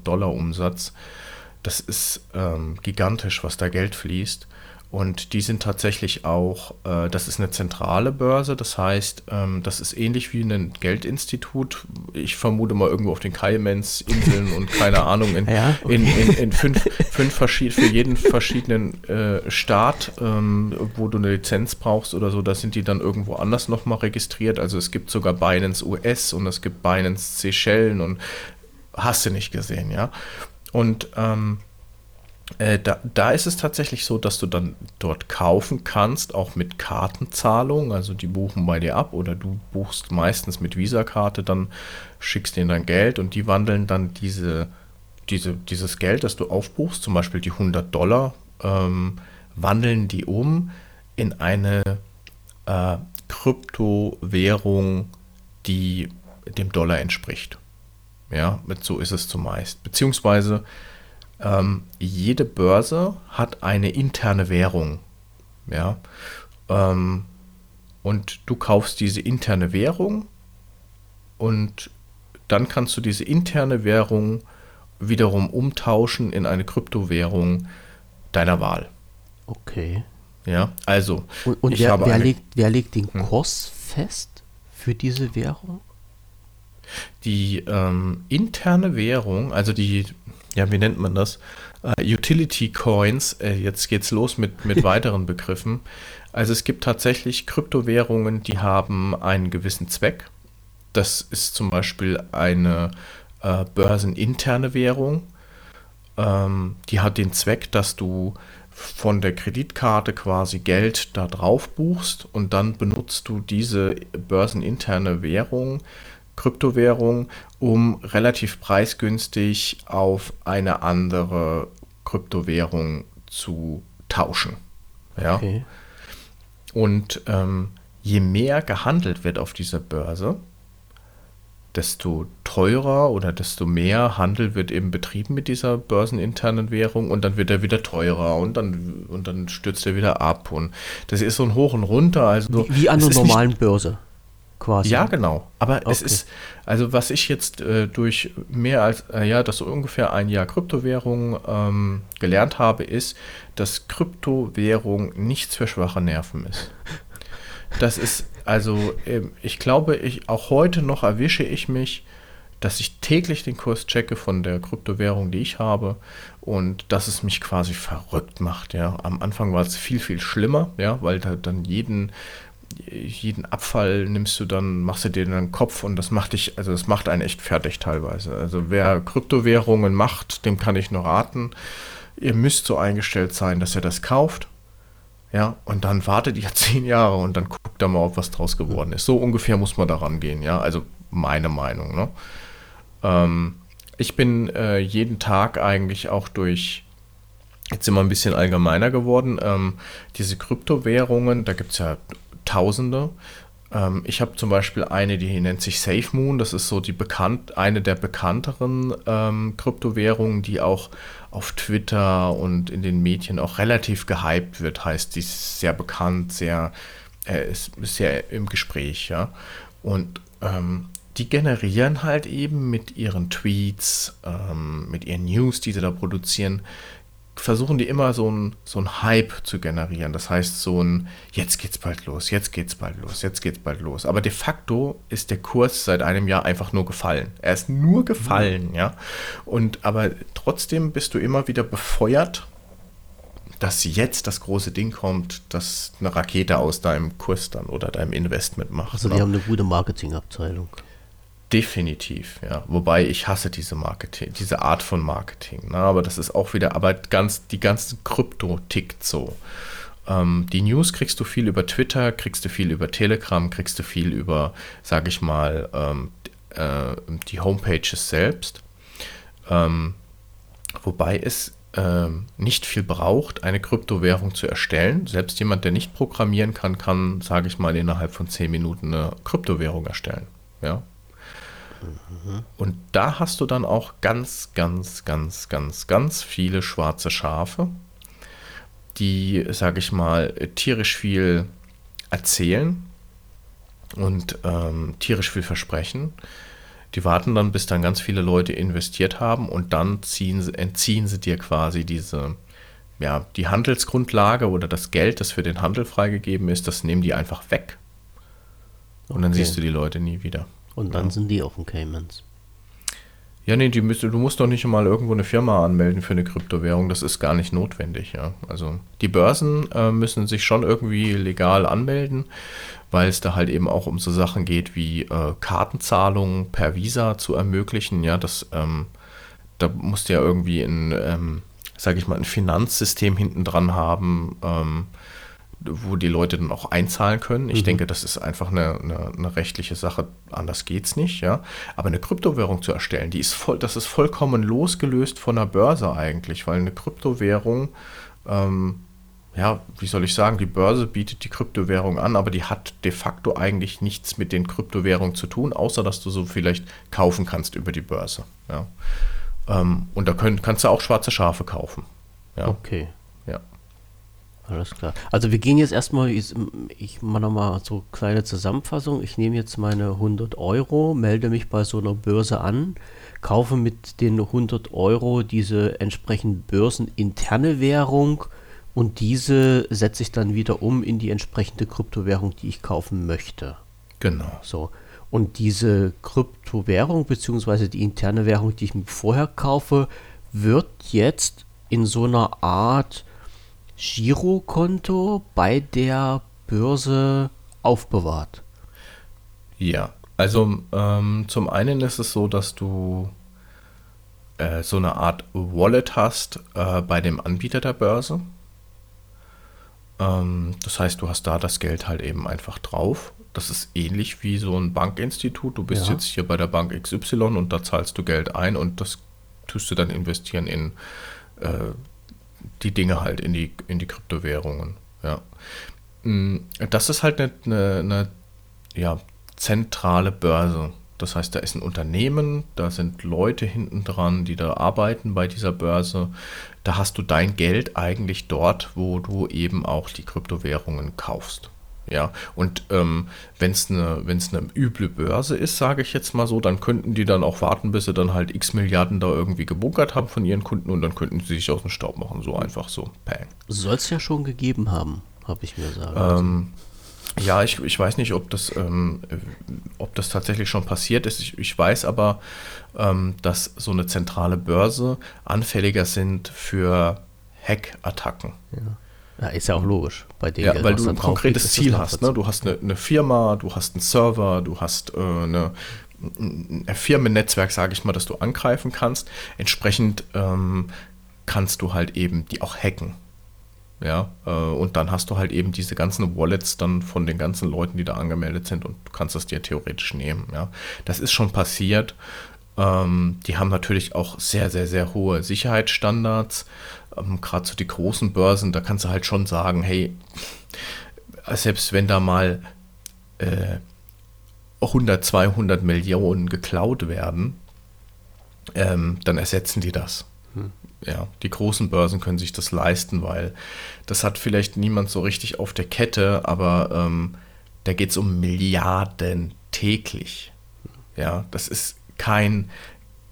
S2: Das ist ähm, gigantisch, was da Geld fließt. Und die sind tatsächlich auch, äh, das ist eine zentrale Börse, das heißt, ähm, das ist ähnlich wie ein Geldinstitut. Ich vermute mal irgendwo auf den Caimans-Inseln und keine Ahnung, in, ja, okay. in, in, in, fünf, fünf verschied für jeden verschiedenen äh, Staat, ähm, wo du eine Lizenz brauchst oder so, da sind die dann irgendwo anders nochmal registriert. Also es gibt sogar Binance US und es gibt Binance Seychellen und hast du nicht gesehen, ja. Und ähm, äh, da, da ist es tatsächlich so, dass du dann dort kaufen kannst, auch mit Kartenzahlung. Also die buchen bei dir ab oder du buchst meistens mit Visa-Karte, dann schickst denen dein Geld und die wandeln dann diese, diese, dieses Geld, das du aufbuchst, zum Beispiel die 100 Dollar, ähm, wandeln die um in eine äh, Kryptowährung, die dem Dollar entspricht. Ja, mit so ist es zumeist. Beziehungsweise ähm, jede Börse hat eine interne Währung. Ja. Ähm, und du kaufst diese interne Währung und dann kannst du diese interne Währung wiederum umtauschen in eine Kryptowährung deiner Wahl.
S1: Okay.
S2: Ja, also.
S1: Und, und wer, wer, legt, wer legt den hm. Kurs fest für diese Währung?
S2: Die ähm, interne Währung, also die ja, wie nennt man das? Uh, Utility Coins, äh, jetzt geht's los mit, mit weiteren Begriffen. Also es gibt tatsächlich Kryptowährungen, die haben einen gewissen Zweck. Das ist zum Beispiel eine äh, börseninterne Währung. Ähm, die hat den Zweck, dass du von der Kreditkarte quasi Geld da drauf buchst und dann benutzt du diese börseninterne Währung Kryptowährung, um relativ preisgünstig auf eine andere Kryptowährung zu tauschen. Ja. Okay. Und ähm, je mehr gehandelt wird auf dieser Börse, desto teurer oder desto mehr Handel wird eben betrieben mit dieser börseninternen Währung und dann wird er wieder teurer und dann, und dann stürzt er wieder ab. Und das ist so ein Hoch und Runter. Also
S1: wie, wie an einer normalen Börse
S2: quasi. Ja, genau. Aber okay. es ist, also was ich jetzt äh, durch mehr als, äh, ja, das so ungefähr ein Jahr Kryptowährung ähm, gelernt habe, ist, dass Kryptowährung nichts für schwache Nerven ist. Das ist, also ähm, ich glaube, ich, auch heute noch erwische ich mich, dass ich täglich den Kurs checke von der Kryptowährung, die ich habe und dass es mich quasi verrückt macht. Ja, am Anfang war es viel viel schlimmer, ja, weil da dann jeden jeden Abfall nimmst du dann, machst du dir in den Kopf und das macht dich, also das macht einen echt fertig teilweise. Also wer Kryptowährungen macht, dem kann ich nur raten, ihr müsst so eingestellt sein, dass ihr das kauft. Ja, und dann wartet ihr zehn Jahre und dann guckt da mal, ob was draus geworden ist. So ungefähr muss man daran gehen, ja. Also meine Meinung, ne? Ähm, ich bin äh, jeden Tag eigentlich auch durch Jetzt sind wir ein bisschen allgemeiner geworden. Ähm, diese Kryptowährungen, da gibt es ja Tausende. Ähm, ich habe zum Beispiel eine, die nennt sich SafeMoon. Das ist so die bekannt, eine der bekannteren ähm, Kryptowährungen, die auch auf Twitter und in den Medien auch relativ gehypt wird. Heißt, die ist sehr bekannt, sehr, äh, ist, ist sehr im Gespräch, ja. Und ähm, die generieren halt eben mit ihren Tweets, ähm, mit ihren News, die sie da produzieren, versuchen die immer so ein, so ein Hype zu generieren. Das heißt, so ein jetzt geht's bald los, jetzt geht's bald los, jetzt geht's bald los. Aber de facto ist der Kurs seit einem Jahr einfach nur gefallen. Er ist nur gefallen, mhm. ja. Und aber trotzdem bist du immer wieder befeuert, dass jetzt das große Ding kommt, dass eine Rakete aus deinem Kurs dann oder deinem Investment macht.
S1: Also die ne? haben eine gute Marketingabteilung.
S2: Definitiv, ja. Wobei ich hasse diese Marketing, diese Art von Marketing. Ne? Aber das ist auch wieder, aber ganz, die ganze Krypto tickt so. Ähm, die News kriegst du viel über Twitter, kriegst du viel über Telegram, kriegst du viel über, sag ich mal, ähm, äh, die Homepages selbst. Ähm, wobei es ähm, nicht viel braucht, eine Kryptowährung zu erstellen. Selbst jemand, der nicht programmieren kann, kann, sage ich mal, innerhalb von 10 Minuten eine Kryptowährung erstellen. Ja, und da hast du dann auch ganz, ganz, ganz, ganz, ganz viele schwarze Schafe, die, sage ich mal, tierisch viel erzählen und ähm, tierisch viel versprechen. Die warten dann, bis dann ganz viele Leute investiert haben und dann ziehen, entziehen sie dir quasi diese, ja, die Handelsgrundlage oder das Geld, das für den Handel freigegeben ist, das nehmen die einfach weg. Und dann siehst du die Leute nie wieder.
S1: Und dann ja. sind die auf den Caymans.
S2: Ja, nee, die müsst, du musst doch nicht mal irgendwo eine Firma anmelden für eine Kryptowährung. Das ist gar nicht notwendig, ja. Also die Börsen äh, müssen sich schon irgendwie legal anmelden, weil es da halt eben auch um so Sachen geht wie äh, Kartenzahlungen per Visa zu ermöglichen. Ja, das, ähm, da musst du ja irgendwie ein, ähm, sag ich mal, ein Finanzsystem hinten dran haben. Ähm, wo die Leute dann auch einzahlen können. Ich mhm. denke, das ist einfach eine, eine, eine, rechtliche Sache, anders geht es nicht, ja. Aber eine Kryptowährung zu erstellen, die ist voll, das ist vollkommen losgelöst von der Börse eigentlich, weil eine Kryptowährung, ähm, ja, wie soll ich sagen, die Börse bietet die Kryptowährung an, aber die hat de facto eigentlich nichts mit den Kryptowährungen zu tun, außer dass du so vielleicht kaufen kannst über die Börse. Ja. Ähm, und da können, kannst du auch schwarze Schafe kaufen.
S1: Ja. Okay. Alles klar. Also wir gehen jetzt erstmal, ich, ich mache nochmal so kleine Zusammenfassung. Ich nehme jetzt meine 100 Euro, melde mich bei so einer Börse an, kaufe mit den 100 Euro diese entsprechend börseninterne Währung und diese setze ich dann wieder um in die entsprechende Kryptowährung, die ich kaufen möchte.
S2: Genau.
S1: So. Und diese Kryptowährung bzw. die interne Währung, die ich mir vorher kaufe, wird jetzt in so einer Art Girokonto bei der Börse aufbewahrt?
S2: Ja, also ähm, zum einen ist es so, dass du äh, so eine Art Wallet hast äh, bei dem Anbieter der Börse. Ähm, das heißt, du hast da das Geld halt eben einfach drauf. Das ist ähnlich wie so ein Bankinstitut. Du bist ja. jetzt hier bei der Bank XY und da zahlst du Geld ein und das tust du dann investieren in äh, die Dinge halt in die, in die Kryptowährungen. Ja. Mm, das ist halt eine, eine, eine ja, zentrale Börse. Das heißt, da ist ein Unternehmen, da sind Leute hinten dran, die da arbeiten bei dieser Börse. Da hast du dein Geld eigentlich dort, wo du eben auch die Kryptowährungen kaufst. Ja, und ähm, wenn es eine, wenn's eine üble Börse ist, sage ich jetzt mal so, dann könnten die dann auch warten, bis sie dann halt x Milliarden da irgendwie gebunkert haben von ihren Kunden und dann könnten sie sich aus dem Staub machen. So einfach so.
S1: Pang. Soll es ja schon gegeben haben, habe ich mir gesagt.
S2: Ähm, ja, ich, ich weiß nicht, ob das, ähm, ob das tatsächlich schon passiert ist. Ich, ich weiß aber, ähm, dass so eine zentrale Börse anfälliger sind für Hackattacken.
S1: Ja. Ja, ist ja auch logisch
S2: bei denen. Ja, weil du ein konkretes liegt, Ziel hast. Ne? Du hast eine, eine, Firma, du hast einen Server, du hast äh, eine, ein Firmennetzwerk, sage ich mal, das du angreifen kannst. Entsprechend ähm, kannst du halt eben die auch hacken. Ja, äh, und dann hast du halt eben diese ganzen Wallets dann von den ganzen Leuten, die da angemeldet sind und du kannst das dir theoretisch nehmen. Ja, das ist schon passiert. Ähm, die haben natürlich auch sehr, sehr, sehr hohe Sicherheitsstandards. Ähm, Gerade so die großen Börsen, da kannst du halt schon sagen, hey, selbst wenn da mal äh, 100, 200 Millionen geklaut werden, ähm, dann ersetzen die das. Hm. Ja, die großen Börsen können sich das leisten, weil das hat vielleicht niemand so richtig auf der Kette, aber ähm, da geht es um Milliarden täglich. Ja, das ist kein,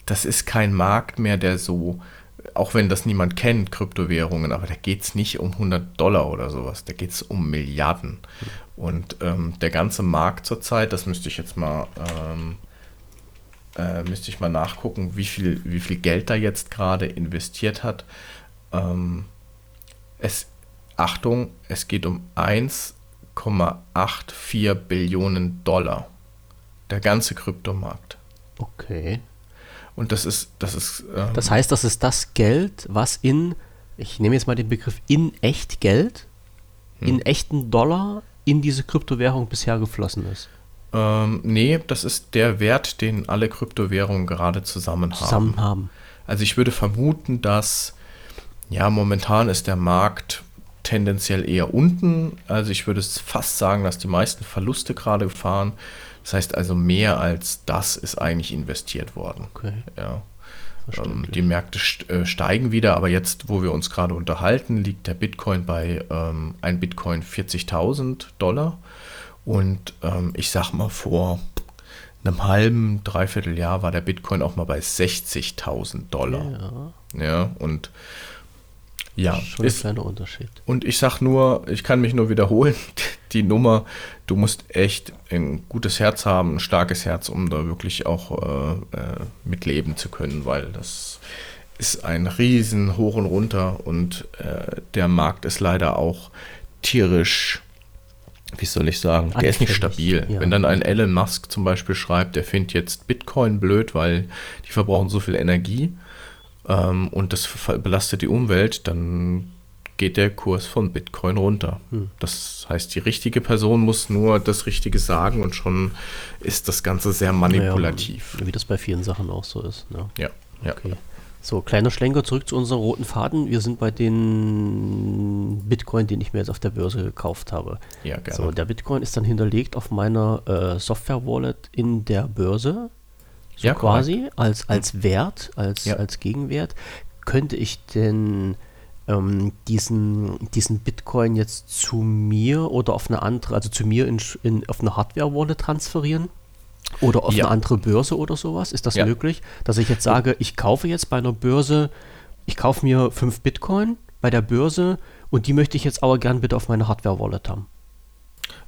S2: das ist kein Markt mehr, der so, auch wenn das niemand kennt, Kryptowährungen, aber da geht es nicht um 100 Dollar oder sowas, da geht es um Milliarden. Und ähm, der ganze Markt zurzeit, das müsste ich jetzt mal, ähm, äh, müsste ich mal nachgucken, wie viel, wie viel Geld da jetzt gerade investiert hat. Ähm, es, Achtung, es geht um 1,84 Billionen Dollar. Der ganze Kryptomarkt.
S1: Okay.
S2: Und das ist, das ist.
S1: Ähm, das heißt, das ist das Geld, was in, ich nehme jetzt mal den Begriff in echt Geld, hm. in echten Dollar in diese Kryptowährung bisher geflossen ist.
S2: Ähm, nee, das ist der Wert, den alle Kryptowährungen gerade zusammen,
S1: zusammen haben. haben.
S2: Also ich würde vermuten, dass ja momentan ist der Markt tendenziell eher unten. Also ich würde fast sagen, dass die meisten Verluste gerade fahren. Das heißt also, mehr als das ist eigentlich investiert worden. Okay. Ja. Ähm, die Märkte äh, steigen wieder, aber jetzt, wo wir uns gerade unterhalten, liegt der Bitcoin bei ähm, ein Bitcoin 40.000 Dollar. Und ähm, ich sag mal, vor einem halben, dreiviertel Jahr war der Bitcoin auch mal bei 60.000 Dollar. Ja. ja, und ja,
S1: schon ist, ein kleiner Unterschied.
S2: Und ich sag nur, ich kann mich nur wiederholen, die Nummer, du musst echt ein gutes Herz haben, ein starkes Herz, um da wirklich auch äh, äh, mitleben zu können, weil das ist ein riesen Hoch und Runter und äh, der Markt ist leider auch tierisch, wie soll ich sagen, Anfällig, der ist nicht stabil. Ja. Wenn dann ein Elon Musk zum Beispiel schreibt, der findet jetzt Bitcoin blöd, weil die verbrauchen so viel Energie, ähm, und das belastet die Umwelt, dann geht der Kurs von Bitcoin runter. Hm. Das heißt, die richtige Person muss nur das Richtige sagen und schon ist das Ganze sehr manipulativ.
S1: Ja, wie das bei vielen Sachen auch so ist. Ne?
S2: Ja, ja.
S1: Okay. So, kleiner Schlenker zurück zu unserem roten Faden. Wir sind bei den Bitcoin, den ich mir jetzt auf der Börse gekauft habe.
S2: Ja, gerne.
S1: So, der Bitcoin ist dann hinterlegt auf meiner äh, Software-Wallet in der Börse so ja, quasi als, als Wert, als, ja. als Gegenwert. Könnte ich denn ähm, diesen, diesen Bitcoin jetzt zu mir oder auf eine andere, also zu mir in, in auf eine Hardware-Wallet transferieren? Oder auf ja. eine andere Börse oder sowas? Ist das möglich? Dass ich jetzt sage, ich kaufe jetzt bei einer Börse, ich kaufe mir fünf Bitcoin bei der Börse und die möchte ich jetzt aber gern bitte auf meine Hardware-Wallet haben.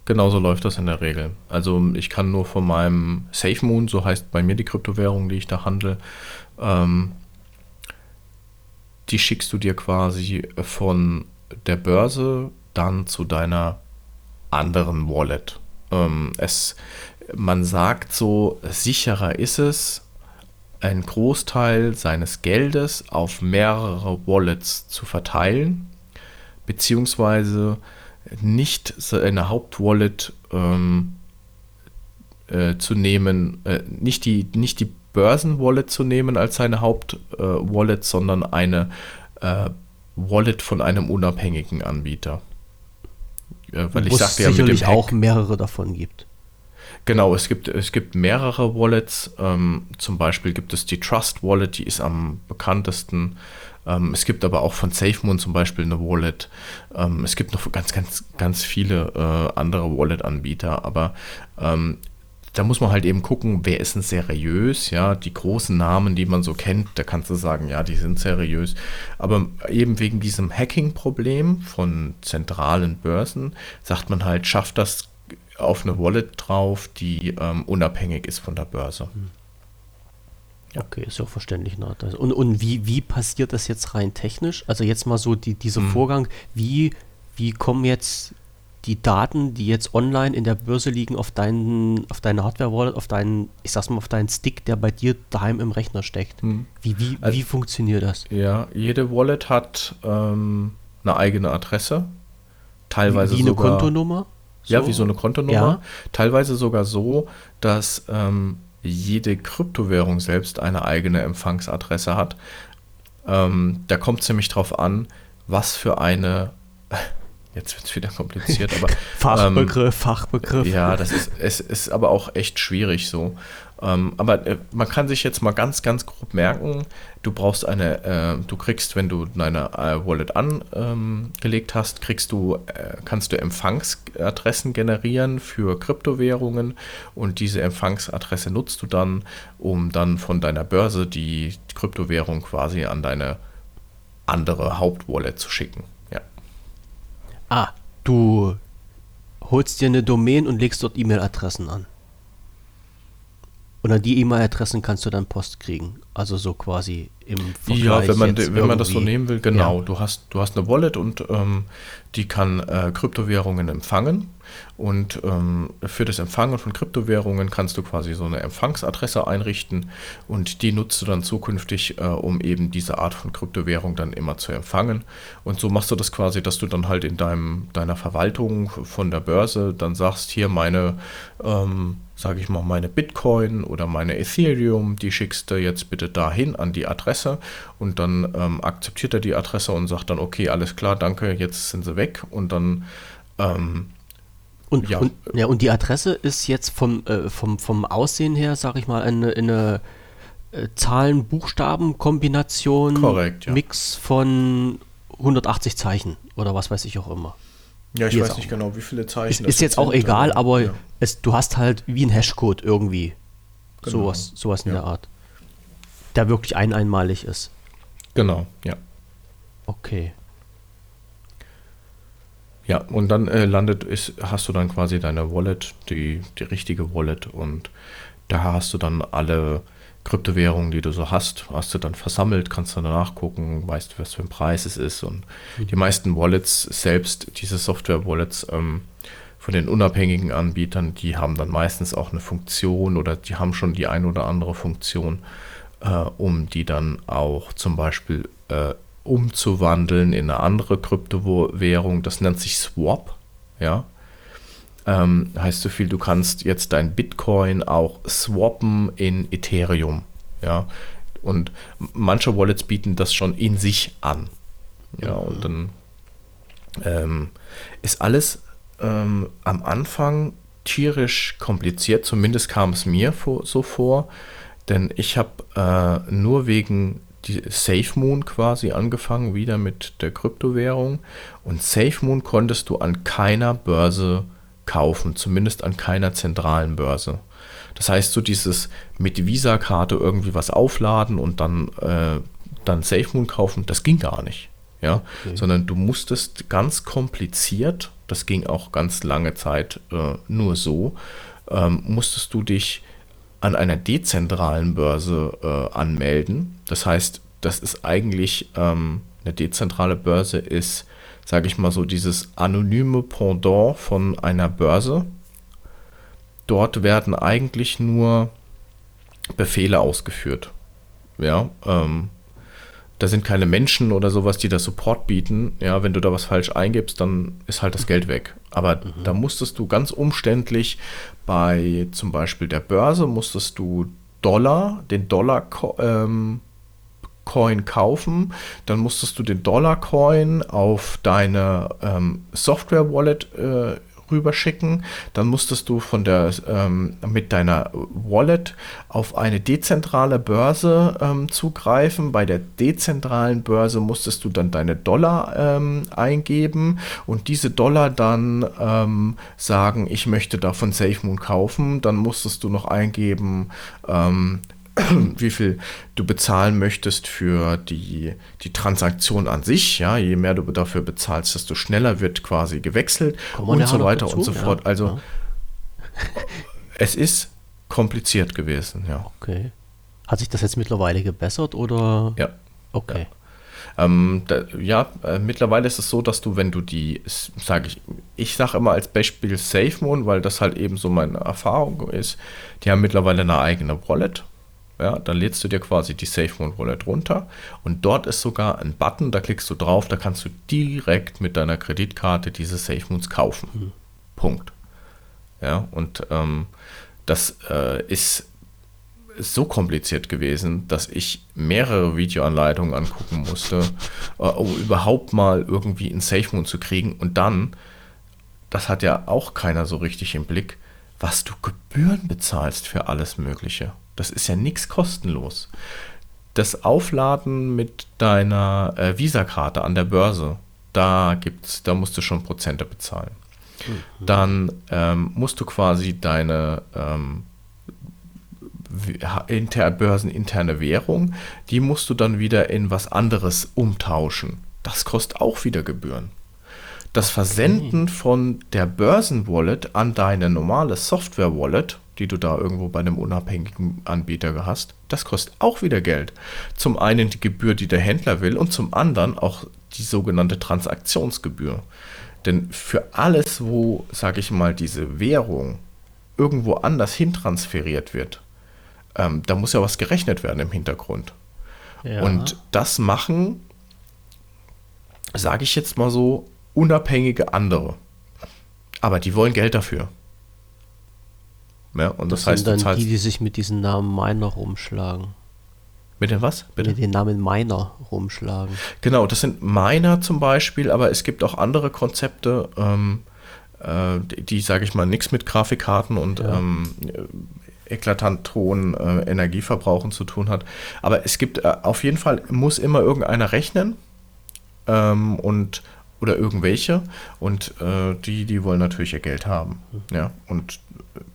S2: Genauso läuft das in der Regel. Also ich kann nur von meinem SafeMoon, so heißt bei mir die Kryptowährung, die ich da handle, ähm, die schickst du dir quasi von der Börse dann zu deiner anderen Wallet. Ähm, es, man sagt so, sicherer ist es, einen Großteil seines Geldes auf mehrere Wallets zu verteilen, beziehungsweise nicht seine Hauptwallet ähm, äh, zu nehmen, äh, nicht die, nicht die Börsenwallet zu nehmen als seine Hauptwallet, äh, sondern eine äh, Wallet von einem unabhängigen Anbieter.
S1: Äh, weil ich sagte ja, sicherlich auch mehrere davon gibt.
S2: Genau, es gibt, es gibt mehrere Wallets. Ähm, zum Beispiel gibt es die Trust Wallet, die ist am bekanntesten. Ähm, es gibt aber auch von SafeMoon zum Beispiel eine Wallet. Ähm, es gibt noch ganz, ganz, ganz viele äh, andere Wallet-Anbieter, aber ähm, da muss man halt eben gucken, wer ist denn seriös, ja, die großen Namen, die man so kennt, da kannst du sagen, ja, die sind seriös, aber eben wegen diesem Hacking-Problem von zentralen Börsen sagt man halt, schafft das auf eine Wallet drauf, die ähm, unabhängig ist von der Börse. Hm.
S1: Okay, ist ja auch verständlich. Ne? Und, und wie, wie passiert das jetzt rein technisch? Also jetzt mal so die, dieser hm. Vorgang, wie, wie kommen jetzt die Daten, die jetzt online in der Börse liegen, auf deinen, auf deine Hardware-Wallet, auf deinen, ich sag's mal, auf deinen Stick, der bei dir daheim im Rechner steckt. Hm. Wie, wie, also, wie funktioniert das?
S2: Ja, jede Wallet hat ähm, eine eigene Adresse. Teilweise
S1: wie, wie sogar, eine Kontonummer?
S2: So? Ja, wie so eine Kontonummer. Ja. Teilweise sogar so, dass ähm, jede Kryptowährung selbst eine eigene Empfangsadresse hat. Ähm, da kommt es nämlich drauf an, was für eine Jetzt wird es wieder kompliziert, aber.
S1: Fachbegriff, ähm, Fachbegriff.
S2: Ja, das ist, es ist aber auch echt schwierig so. Ähm, aber äh, man kann sich jetzt mal ganz, ganz grob merken, du brauchst eine, äh, du kriegst, wenn du deine äh, Wallet angelegt ähm, hast, kriegst du, äh, kannst du Empfangsadressen generieren für Kryptowährungen und diese Empfangsadresse nutzt du dann, um dann von deiner Börse die Kryptowährung quasi an deine andere Hauptwallet zu schicken.
S1: Ah, du holst dir eine Domain und legst dort E-Mail-Adressen an. Und an die E-Mail-Adressen kannst du dann Post kriegen. Also so quasi im
S2: Vergleich Ja, wenn man, wenn man das so nehmen will, genau. Ja. Du, hast, du hast eine Wallet und ähm, die kann äh, Kryptowährungen empfangen. Und ähm, für das Empfangen von Kryptowährungen kannst du quasi so eine Empfangsadresse einrichten und die nutzt du dann zukünftig, äh, um eben diese Art von Kryptowährung dann immer zu empfangen. Und so machst du das quasi, dass du dann halt in deinem, deiner Verwaltung von der Börse dann sagst, hier meine ähm, sage ich mal, meine Bitcoin oder meine Ethereum, die schickst du jetzt bitte dahin an die Adresse und dann ähm, akzeptiert er die Adresse und sagt dann, okay, alles klar, danke, jetzt sind sie weg und dann ähm,
S1: und, ja. Und, ja, und die Adresse ist jetzt vom, äh, vom, vom Aussehen her, sage ich mal, eine, eine äh, Zahlen-Buchstaben-Kombination,
S2: Korrekt,
S1: ja. Mix von 180 Zeichen oder was weiß ich auch immer.
S2: Ja, ich weiß nicht genau, wie viele Zeichen.
S1: Ist, ist jetzt auch egal, aber ja. es, du hast halt wie ein Hashcode irgendwie. Genau. Sowas, sowas in ja. der Art. Der wirklich ein einmalig ist.
S2: Genau, ja.
S1: Okay.
S2: Ja, und dann äh, landet ist, hast du dann quasi deine Wallet, die, die richtige Wallet und da hast du dann alle Kryptowährungen, die du so hast, hast du dann versammelt, kannst dann nachgucken, weißt, was für ein Preis es ist. Und mhm. die meisten Wallets selbst, diese Software-Wallets ähm, von den unabhängigen Anbietern, die haben dann meistens auch eine Funktion oder die haben schon die ein oder andere Funktion, äh, um die dann auch zum Beispiel äh, umzuwandeln in eine andere Kryptowährung. Das nennt sich Swap. Ja, ähm, heißt so viel, du kannst jetzt dein Bitcoin auch swappen in Ethereum. Ja, und manche Wallets bieten das schon in sich an. Ja, mhm. und dann ähm, ist alles ähm, am Anfang tierisch kompliziert, zumindest kam es mir vor, so vor, denn ich habe äh, nur wegen die SafeMoon quasi angefangen, wieder mit der Kryptowährung. Und SafeMoon konntest du an keiner Börse kaufen, zumindest an keiner zentralen Börse. Das heißt, so dieses mit Visa-Karte irgendwie was aufladen und dann, äh, dann SafeMoon kaufen, das ging gar nicht. Ja, okay. sondern du musstest ganz kompliziert, das ging auch ganz lange Zeit äh, nur so, ähm, musstest du dich an einer dezentralen Börse äh, anmelden. Das heißt, das ist eigentlich ähm, eine dezentrale Börse ist sage ich mal so, dieses anonyme Pendant von einer Börse. Dort werden eigentlich nur Befehle ausgeführt. Ja, ähm, da sind keine Menschen oder sowas, die da Support bieten. Ja, wenn du da was falsch eingibst, dann ist halt das Geld weg. Aber mhm. da musstest du ganz umständlich bei zum Beispiel der Börse musstest du Dollar, den Dollar ähm, Coin kaufen, dann musstest du den Dollar Coin auf deine ähm, Software Wallet äh, rüberschicken. Dann musstest du von der ähm, mit deiner Wallet auf eine dezentrale Börse ähm, zugreifen. Bei der dezentralen Börse musstest du dann deine Dollar ähm, eingeben und diese Dollar dann ähm, sagen, ich möchte davon SafeMoon kaufen. Dann musstest du noch eingeben, ähm, wie viel du bezahlen möchtest für die, die Transaktion an sich. Ja, je mehr du dafür bezahlst, desto schneller wird quasi gewechselt und so weiter und so fort. Also ja. es ist kompliziert gewesen, ja.
S1: Okay. Hat sich das jetzt mittlerweile gebessert oder?
S2: Ja.
S1: Okay.
S2: Ja. Ähm, da, ja, äh, mittlerweile ist es so, dass du, wenn du die, sage ich, ich sage immer als Beispiel SafeMoon, weil das halt eben so meine Erfahrung ist, die haben mittlerweile eine eigene Wallet ja, dann lädst du dir quasi die SafeMoon Wallet runter und dort ist sogar ein Button, da klickst du drauf, da kannst du direkt mit deiner Kreditkarte diese SafeMoons kaufen. Mhm. Punkt. Ja, und ähm, das äh, ist so kompliziert gewesen, dass ich mehrere Videoanleitungen angucken musste, äh, um überhaupt mal irgendwie in SafeMoon zu kriegen. Und dann, das hat ja auch keiner so richtig im Blick, was du Gebühren bezahlst für alles Mögliche. Das ist ja nichts kostenlos. Das Aufladen mit deiner äh, Visa-Karte an der Börse, da gibt's, da musst du schon Prozente bezahlen. Mhm. Dann ähm, musst du quasi deine ähm, inter, börseninterne Währung, die musst du dann wieder in was anderes umtauschen. Das kostet auch wieder Gebühren. Das Versenden von der Börsenwallet an deine normale Software-Wallet die du da irgendwo bei einem unabhängigen Anbieter hast, das kostet auch wieder Geld. Zum einen die Gebühr, die der Händler will, und zum anderen auch die sogenannte Transaktionsgebühr. Denn für alles, wo, sage ich mal, diese Währung irgendwo anders hintransferiert wird, ähm, da muss ja was gerechnet werden im Hintergrund. Ja. Und das machen, sage ich jetzt mal so, unabhängige andere. Aber die wollen Geld dafür.
S1: Ja, und das, das heißt, sind dann die, die sich mit diesem Namen Miner rumschlagen.
S2: Mit dem was?
S1: Bitte? Mit dem Namen Miner rumschlagen.
S2: Genau, das sind Miner zum Beispiel, aber es gibt auch andere Konzepte, ähm, äh, die, die sage ich mal, nichts mit Grafikkarten und ja. ähm, eklatant hohen äh, Energieverbrauchen zu tun hat. Aber es gibt äh, auf jeden Fall, muss immer irgendeiner rechnen ähm, und oder irgendwelche und äh, die, die wollen natürlich ihr Geld haben. Mhm. Ja, und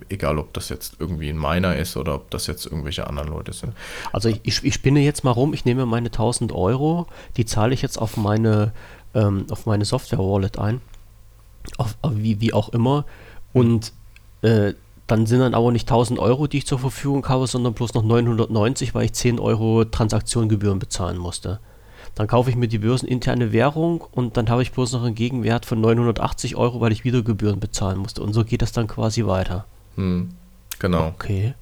S2: egal ob das jetzt irgendwie ein Miner ist oder ob das jetzt irgendwelche anderen Leute sind.
S1: Also ich, ich, ich spinne jetzt mal rum, ich nehme meine 1000 Euro, die zahle ich jetzt auf meine, ähm, auf meine Software-Wallet ein, auf, wie, wie auch immer, und äh, dann sind dann aber nicht 1000 Euro, die ich zur Verfügung habe, sondern bloß noch 990, weil ich 10 Euro Transaktiongebühren bezahlen musste. Dann kaufe ich mir die börseninterne Währung und dann habe ich bloß noch einen Gegenwert von 980 Euro, weil ich wieder Gebühren bezahlen musste. Und so geht das dann quasi weiter.
S2: Hm, genau.
S1: Okay.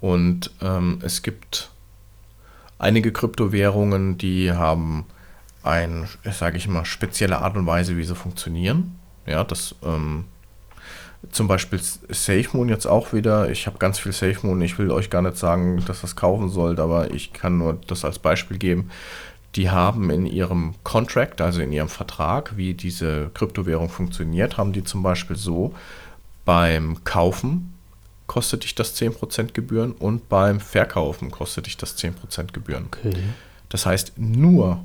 S2: Und ähm, es gibt einige Kryptowährungen, die haben eine, sage ich mal, spezielle Art und Weise, wie sie funktionieren. Ja, das ähm, zum Beispiel SafeMoon jetzt auch wieder. Ich habe ganz viel SafeMoon. Ich will euch gar nicht sagen, dass das kaufen sollt, aber ich kann nur das als Beispiel geben. Die haben in ihrem Contract, also in ihrem Vertrag, wie diese Kryptowährung funktioniert, haben die zum Beispiel so, beim Kaufen kostet dich das 10% Gebühren und beim Verkaufen kostet dich das 10% Gebühren. Okay. Das heißt, nur,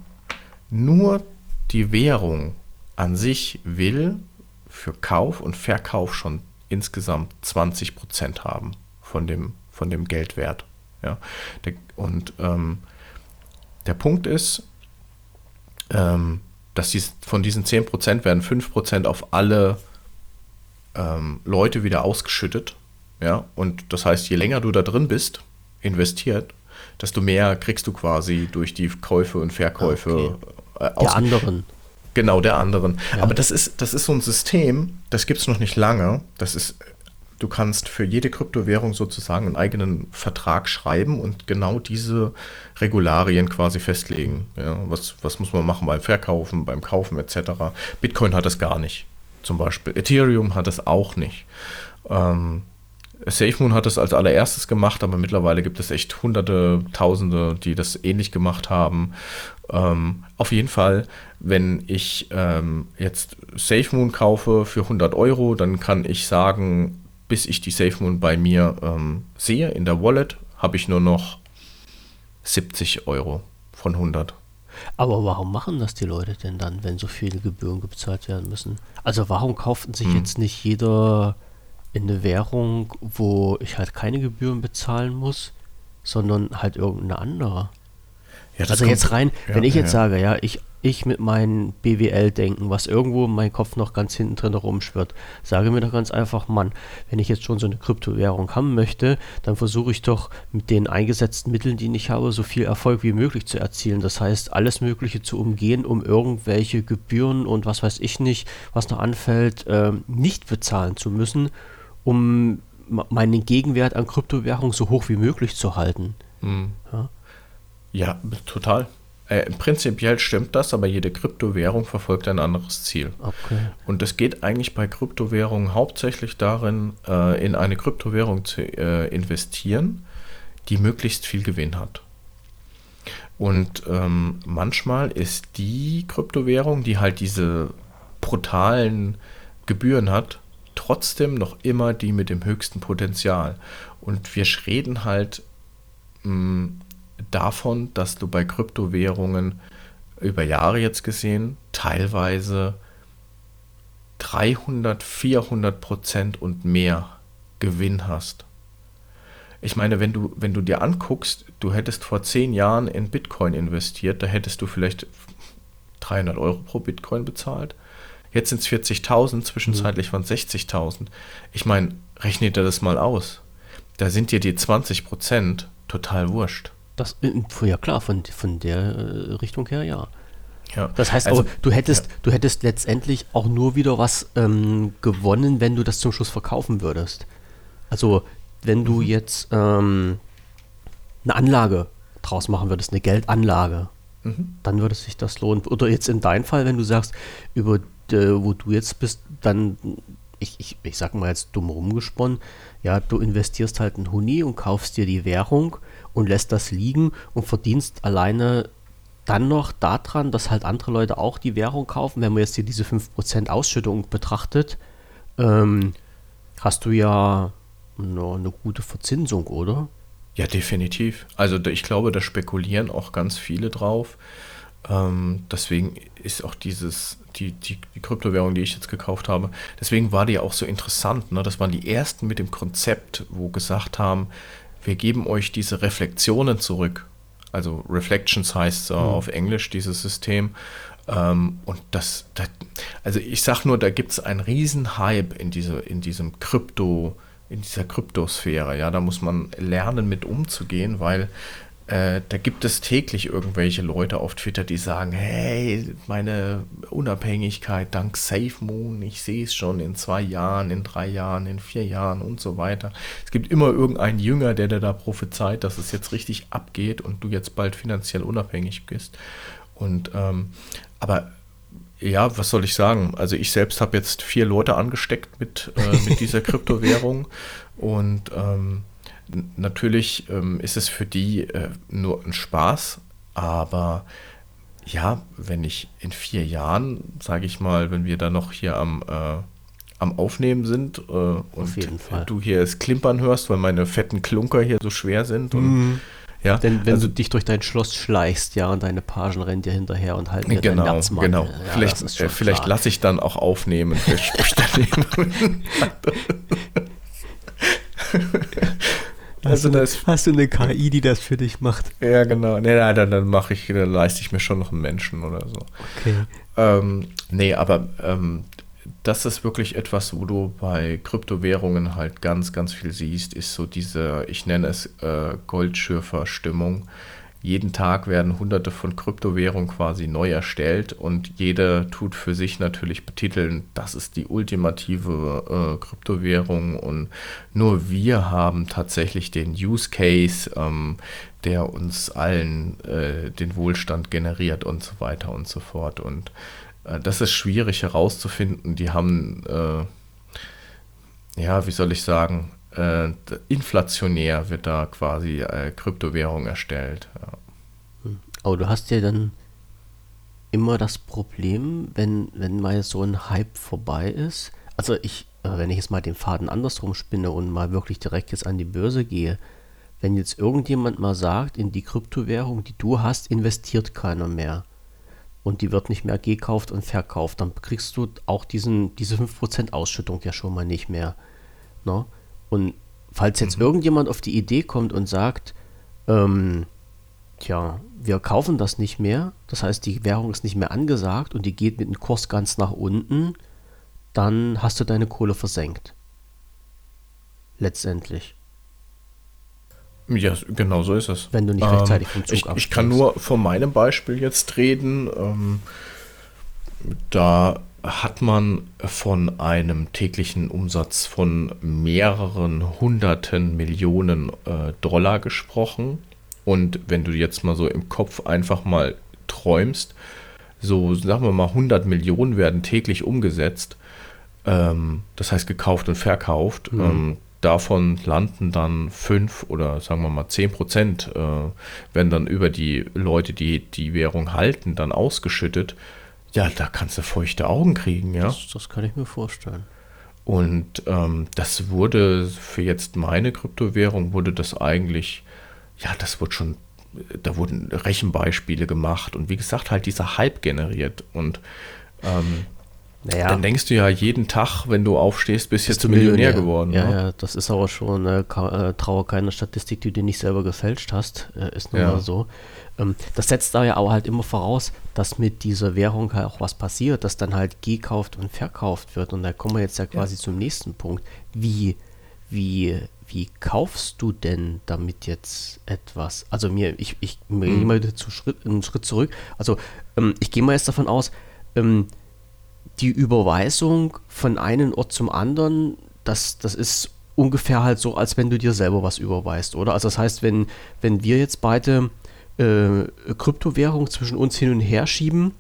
S2: nur die Währung an sich will für Kauf und Verkauf schon insgesamt 20% haben von dem, von dem Geldwert. Ja? Und ähm, der Punkt ist, ähm, dass dies, von diesen 10% werden 5% auf alle ähm, Leute wieder ausgeschüttet. Ja, und das heißt, je länger du da drin bist, investiert, desto mehr kriegst du quasi durch die Käufe und Verkäufe
S1: okay. äh, Der anderen.
S2: Genau, der anderen. Ja. Aber das ist, das ist so ein System, das gibt es noch nicht lange. Das ist, du kannst für jede Kryptowährung sozusagen einen eigenen Vertrag schreiben und genau diese Regularien quasi festlegen. Ja, was, was muss man machen beim Verkaufen, beim Kaufen etc. Bitcoin hat das gar nicht zum Beispiel. Ethereum hat es auch nicht. Ähm, SafeMoon hat es als allererstes gemacht, aber mittlerweile gibt es echt hunderte, tausende, die das ähnlich gemacht haben. Ähm, auf jeden Fall, wenn ich ähm, jetzt SafeMoon kaufe für 100 Euro, dann kann ich sagen, bis ich die SafeMoon bei mir ähm, sehe in der Wallet, habe ich nur noch 70 Euro von 100.
S1: Aber warum machen das die Leute denn dann, wenn so viele Gebühren bezahlt werden müssen? Also warum kauft sich hm. jetzt nicht jeder in eine Währung, wo ich halt keine Gebühren bezahlen muss, sondern halt irgendeine andere? Ja, also jetzt rein, ja, wenn ich jetzt ja. sage, ja, ich ich mit meinem BWL-Denken, was irgendwo in meinem Kopf noch ganz hinten drin rumschwirrt, sage mir doch ganz einfach, Mann, wenn ich jetzt schon so eine Kryptowährung haben möchte, dann versuche ich doch mit den eingesetzten Mitteln, die ich habe, so viel Erfolg wie möglich zu erzielen. Das heißt, alles Mögliche zu umgehen, um irgendwelche Gebühren und was weiß ich nicht, was noch anfällt, äh, nicht bezahlen zu müssen, um meinen Gegenwert an Kryptowährung so hoch wie möglich zu halten.
S2: Mhm. Ja? ja, total. Äh, prinzipiell stimmt das, aber jede Kryptowährung verfolgt ein anderes Ziel. Okay. Und es geht eigentlich bei Kryptowährungen hauptsächlich darin, äh, in eine Kryptowährung zu äh, investieren, die möglichst viel Gewinn hat. Und ähm, manchmal ist die Kryptowährung, die halt diese brutalen Gebühren hat, trotzdem noch immer die mit dem höchsten Potenzial. Und wir reden halt mh, mm, davon, dass du bei Kryptowährungen über Jahre jetzt gesehen teilweise 300, 400 Prozent und mehr Gewinn hast. Ich meine, wenn du, wenn du dir anguckst, du hättest vor zehn Jahren in Bitcoin investiert, da hättest du vielleicht 300 Euro pro Bitcoin bezahlt. Jetzt sind es 40.000, zwischenzeitlich waren es 60.000. Ich meine, rechne dir das mal aus. Da sind dir die 20 Prozent total wurscht.
S1: Das, äh, ja klar, von, von der äh, Richtung her ja. Ja. Das heißt also, aber, du hättest, ja. du hättest letztendlich auch nur wieder was ähm, gewonnen, wenn du das zum Schluss verkaufen würdest. Also, wenn du mhm. jetzt ähm, eine Anlage draus machen würdest, eine Geldanlage, mhm. dann würde sich das lohnen. Oder jetzt in deinem Fall, wenn du sagst, über äh, wo du jetzt bist, dann, ich, ich, ich sag mal jetzt dumm rumgesponnen, ja, du investierst halt einen Huni und kaufst dir die Währung und lässt das liegen und verdienst alleine dann noch daran, dass halt andere Leute auch die Währung kaufen. Wenn man jetzt hier diese 5% Ausschüttung betrachtet, ähm, hast du ja eine, eine gute Verzinsung, oder?
S2: Ja, definitiv. Also ich glaube, da spekulieren auch ganz viele drauf. Ähm, deswegen ist auch dieses, die, die, die, Kryptowährung, die ich jetzt gekauft habe, deswegen war die auch so interessant. Ne? Das waren die ersten mit dem Konzept, wo gesagt haben, wir geben euch diese Reflexionen zurück. Also Reflections heißt so mhm. auf Englisch dieses System. Ähm, und das, das, also ich sag nur, da gibt es einen riesen Hype in, diese, in diesem Krypto, in dieser Kryptosphäre. Ja, da muss man lernen, mit umzugehen, weil äh, da gibt es täglich irgendwelche Leute auf Twitter, die sagen, hey, meine Unabhängigkeit dank SafeMoon, ich sehe es schon in zwei Jahren, in drei Jahren, in vier Jahren und so weiter. Es gibt immer irgendeinen Jünger, der dir da prophezeit, dass es jetzt richtig abgeht und du jetzt bald finanziell unabhängig bist. Und ähm, aber ja, was soll ich sagen? Also ich selbst habe jetzt vier Leute angesteckt mit, äh, mit dieser Kryptowährung und ähm, Natürlich ähm, ist es für die äh, nur ein Spaß, aber ja, wenn ich in vier Jahren, sage ich mal, wenn wir da noch hier am, äh, am Aufnehmen sind äh, und du hier das Klimpern hörst, weil meine fetten Klunker hier so schwer sind und
S1: mhm. Ja, Denn wenn also, du dich durch dein Schloss schleichst, ja, und deine Pagen rennen dir hinterher und halten dir
S2: genau, deinen Genau, ja, vielleicht, äh, vielleicht lasse ich dann auch aufnehmen.
S1: Also das, hast du eine KI, die das für dich macht?
S2: Ja, genau. Nee, nein, dann, dann mache ich, dann leiste ich mir schon noch einen Menschen oder so. Okay. Ähm, nee, aber ähm, das ist wirklich etwas, wo du bei Kryptowährungen halt ganz, ganz viel siehst, ist so diese, ich nenne es äh, Goldschürfer-Stimmung jeden Tag werden hunderte von Kryptowährungen quasi neu erstellt und jeder tut für sich natürlich betiteln, das ist die ultimative äh, Kryptowährung und nur wir haben tatsächlich den Use Case, ähm, der uns allen äh, den Wohlstand generiert und so weiter und so fort. Und äh, das ist schwierig herauszufinden. Die haben, äh, ja, wie soll ich sagen, äh, inflationär wird da quasi äh, Kryptowährung erstellt. Ja.
S1: Hm. Aber du hast ja dann immer das Problem, wenn, wenn mal so ein Hype vorbei ist. Also ich, äh, wenn ich jetzt mal den Faden andersrum spinne und mal wirklich direkt jetzt an die Börse gehe, wenn jetzt irgendjemand mal sagt, in die Kryptowährung, die du hast, investiert keiner mehr und die wird nicht mehr gekauft und verkauft, dann kriegst du auch diesen, diese 5% Ausschüttung ja schon mal nicht mehr. Ne? Und falls jetzt mhm. irgendjemand auf die Idee kommt und sagt, ähm, tja, wir kaufen das nicht mehr, das heißt, die Währung ist nicht mehr angesagt und die geht mit dem Kurs ganz nach unten, dann hast du deine Kohle versenkt. Letztendlich.
S2: Ja, genau so ist es.
S1: Wenn du nicht rechtzeitig vom
S2: Zug ich, ich kann nur von meinem Beispiel jetzt reden. Ähm, da hat man von einem täglichen Umsatz von mehreren hunderten Millionen äh, Dollar gesprochen. Und wenn du jetzt mal so im Kopf einfach mal träumst, so sagen wir mal 100 Millionen werden täglich umgesetzt, ähm, das heißt gekauft und verkauft. Mhm. Ähm, davon landen dann 5 oder sagen wir mal 10 Prozent, äh, werden dann über die Leute, die die Währung halten, dann ausgeschüttet. Ja, da kannst du feuchte Augen kriegen, ja.
S1: Das, das kann ich mir vorstellen.
S2: Und ähm, das wurde für jetzt meine Kryptowährung, wurde das eigentlich, ja, das wurde schon, da wurden Rechenbeispiele gemacht und wie gesagt, halt dieser Hype generiert. Und ähm, naja. Dann denkst du ja jeden Tag, wenn du aufstehst, bist, bist jetzt Millionär, Millionär, geworden.
S1: Ja, ne? ja, das ist aber schon, äh, äh, traue keine Statistik, die du nicht selber gefälscht hast, äh, ist nun ja. mal so. Ähm, das setzt da ja aber halt immer voraus, dass mit dieser Währung halt auch was passiert, dass dann halt gekauft und verkauft wird. Und da kommen wir jetzt ja quasi ja. zum nächsten Punkt. Wie, wie, wie kaufst du denn damit jetzt etwas? Also mir, ich, ich mhm. gehe mal wieder zu Schritt, einen Schritt zurück. Also ähm, ich gehe mal jetzt davon aus, ähm, die Überweisung von einem Ort zum anderen, das, das ist ungefähr halt so, als wenn du dir selber was überweist, oder? Also das heißt, wenn, wenn wir jetzt beide äh, Kryptowährungen zwischen uns hin und her schieben,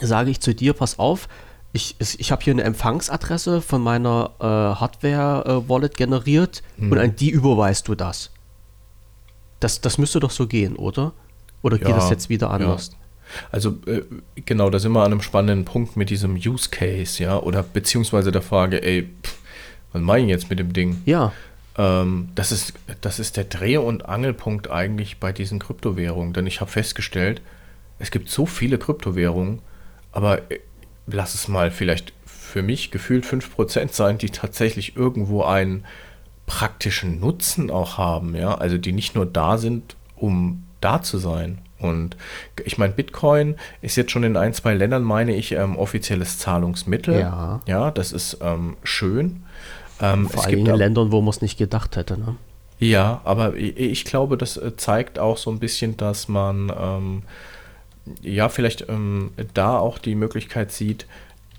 S1: sage ich zu dir, pass auf, ich, ich habe hier eine Empfangsadresse von meiner äh, Hardware-Wallet äh, generiert hm. und an die überweist du das. das. Das müsste doch so gehen, oder? Oder ja, geht das jetzt wieder anders?
S2: Ja. Also äh, genau, da sind wir an einem spannenden Punkt mit diesem Use Case, ja, oder beziehungsweise der Frage, ey, pff, was mache ich jetzt mit dem Ding?
S1: Ja.
S2: Ähm, das, ist, das ist der Dreh- und Angelpunkt eigentlich bei diesen Kryptowährungen, denn ich habe festgestellt, es gibt so viele Kryptowährungen, aber äh, lass es mal vielleicht für mich gefühlt 5% sein, die tatsächlich irgendwo einen praktischen Nutzen auch haben, ja, also die nicht nur da sind, um da zu sein. Und ich meine, Bitcoin ist jetzt schon in ein, zwei Ländern, meine ich, ähm, offizielles Zahlungsmittel.
S1: Ja.
S2: Ja, das ist ähm, schön.
S1: Ähm, Vor allem in Ländern, wo man es nicht gedacht hätte. Ne?
S2: Ja, aber ich, ich, glaube, das äh, zeigt auch so ein bisschen, dass man ähm, ja vielleicht ähm, da auch die Möglichkeit sieht,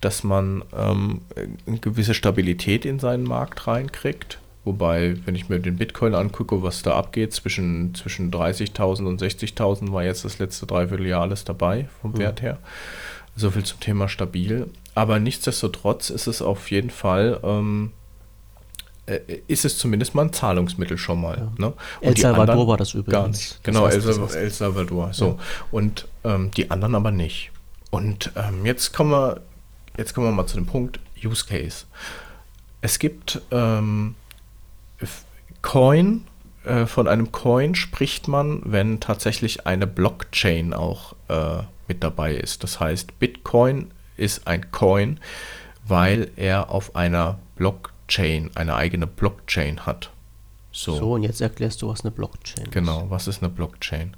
S2: dass man ähm, eine gewisse Stabilität in seinen Markt reinkriegt. Wobei, wenn ich mir den Bitcoin angucke, was da abgeht, zwischen, zwischen 30.000 und 60.000 war jetzt das letzte Dreivierteljahr alles dabei, vom mhm. Wert her. So viel zum Thema stabil. Aber nichtsdestotrotz ist es auf jeden Fall, ähm, äh, ist es zumindest mal ein Zahlungsmittel schon mal. Ja. Ne?
S1: El Salvador war das übrigens. Gar
S2: nicht. Genau, El, Salvador. El Salvador. So. Ja. Und ähm, die anderen aber nicht. Und ähm, jetzt kommen wir, jetzt kommen wir mal zu dem Punkt Use Case. Es gibt ähm, Coin, äh, von einem Coin spricht man, wenn tatsächlich eine Blockchain auch äh, mit dabei ist. Das heißt, Bitcoin ist ein Coin, weil er auf einer Blockchain, eine eigene Blockchain hat.
S1: So. so, und jetzt erklärst du, was eine Blockchain
S2: ist. Genau, was ist eine Blockchain?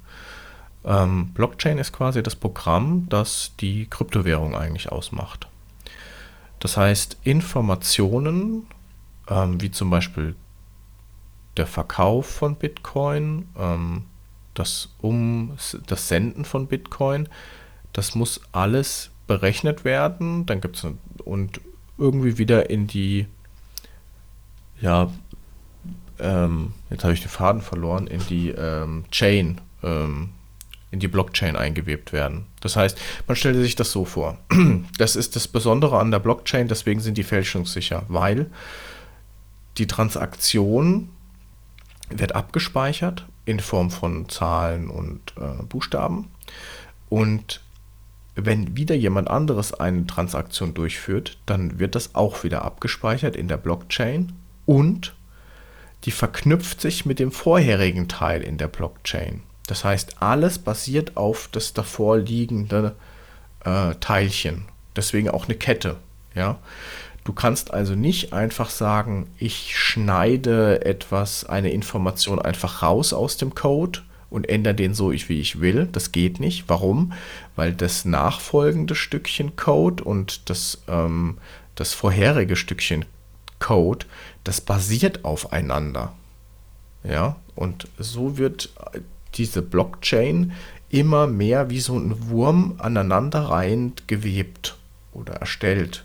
S2: Ähm, Blockchain ist quasi das Programm, das die Kryptowährung eigentlich ausmacht. Das heißt, Informationen, ähm, wie zum Beispiel der Verkauf von Bitcoin, ähm, das um das Senden von Bitcoin, das muss alles berechnet werden. Dann gibt es und irgendwie wieder in die, ja, ähm, jetzt habe ich den Faden verloren, in die ähm, Chain, ähm, in die Blockchain eingewebt werden. Das heißt, man stellt sich das so vor. Das ist das Besondere an der Blockchain, deswegen sind die fälschungssicher, weil die Transaktion wird abgespeichert in Form von Zahlen und äh, Buchstaben. Und wenn wieder jemand anderes eine Transaktion durchführt, dann wird das auch wieder abgespeichert in der Blockchain und die verknüpft sich mit dem vorherigen Teil in der Blockchain. Das heißt, alles basiert auf das davor liegende äh, Teilchen. Deswegen auch eine Kette. Ja? Du kannst also nicht einfach sagen, ich schneide etwas, eine Information einfach raus aus dem Code und ändere den so, wie ich will. Das geht nicht. Warum? Weil das nachfolgende Stückchen Code und das, ähm, das vorherige Stückchen Code, das basiert aufeinander. Ja, und so wird diese Blockchain immer mehr wie so ein Wurm aneinanderreihend gewebt oder erstellt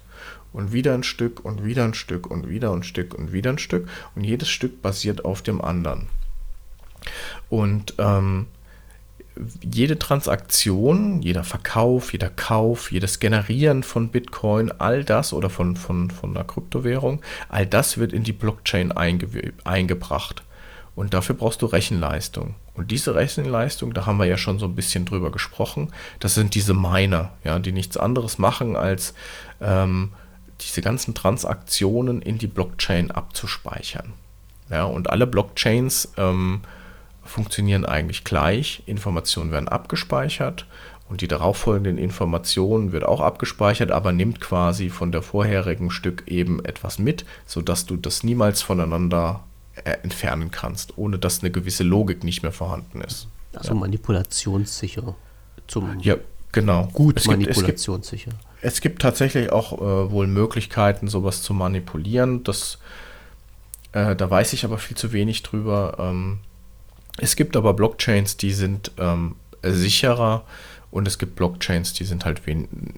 S2: und wieder ein Stück und wieder ein Stück und wieder ein Stück und wieder ein Stück und jedes Stück basiert auf dem anderen. Und ähm, jede Transaktion, jeder Verkauf, jeder Kauf, jedes Generieren von Bitcoin, all das oder von, von, von einer Kryptowährung, all das wird in die Blockchain einge eingebracht. Und dafür brauchst du Rechenleistung. Und diese Rechenleistung, da haben wir ja schon so ein bisschen drüber gesprochen, das sind diese Miner, ja, die nichts anderes machen, als ähm, diese ganzen Transaktionen in die Blockchain abzuspeichern. Ja, und alle Blockchains ähm, funktionieren eigentlich gleich. Informationen werden abgespeichert und die darauffolgenden Informationen wird auch abgespeichert, aber nimmt quasi von der vorherigen Stück eben etwas mit, sodass du das niemals voneinander äh, entfernen kannst, ohne dass eine gewisse Logik nicht mehr vorhanden ist.
S1: Also ja. manipulationssicher.
S2: Zum ja, genau.
S1: Gut es manipulationssicher.
S2: Gibt, es, gibt, tatsächlich auch äh, wohl Möglichkeiten, sowas zu manipulieren. Das, äh, da weiß ich aber viel zu wenig drüber. Ähm, es gibt aber Blockchains, die sind ähm, sicherer und es gibt Blockchains, die sind halt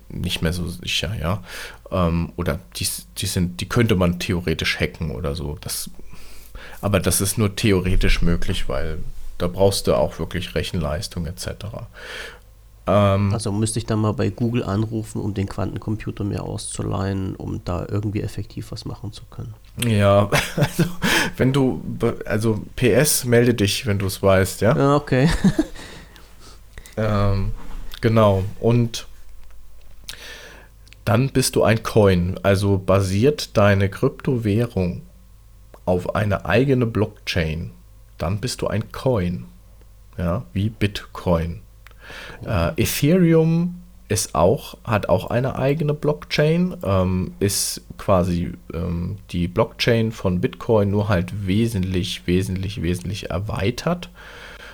S2: nicht mehr so sicher, ja. Ähm, oder die, die sind, die könnte man theoretisch hacken oder so. Das, aber das ist nur theoretisch möglich, weil da brauchst du auch wirklich Rechenleistung etc.
S1: Ähm, also müsste ich dann mal bei Google anrufen, um den Quantencomputer mir auszuleihen, um da irgendwie effektiv was machen zu können.
S2: Ja, also wenn du, also PS, melde dich, wenn du es weißt, ja?
S1: Ja, okay.
S2: ähm, genau, und dann bist du ein Coin, also basiert deine Kryptowährung auf eine eigene Blockchain, dann bist du ein Coin, ja, wie Bitcoin. Äh, Ethereum ist auch, hat auch eine eigene Blockchain, ähm, ist quasi ähm, die Blockchain von Bitcoin nur halt wesentlich, wesentlich, wesentlich erweitert,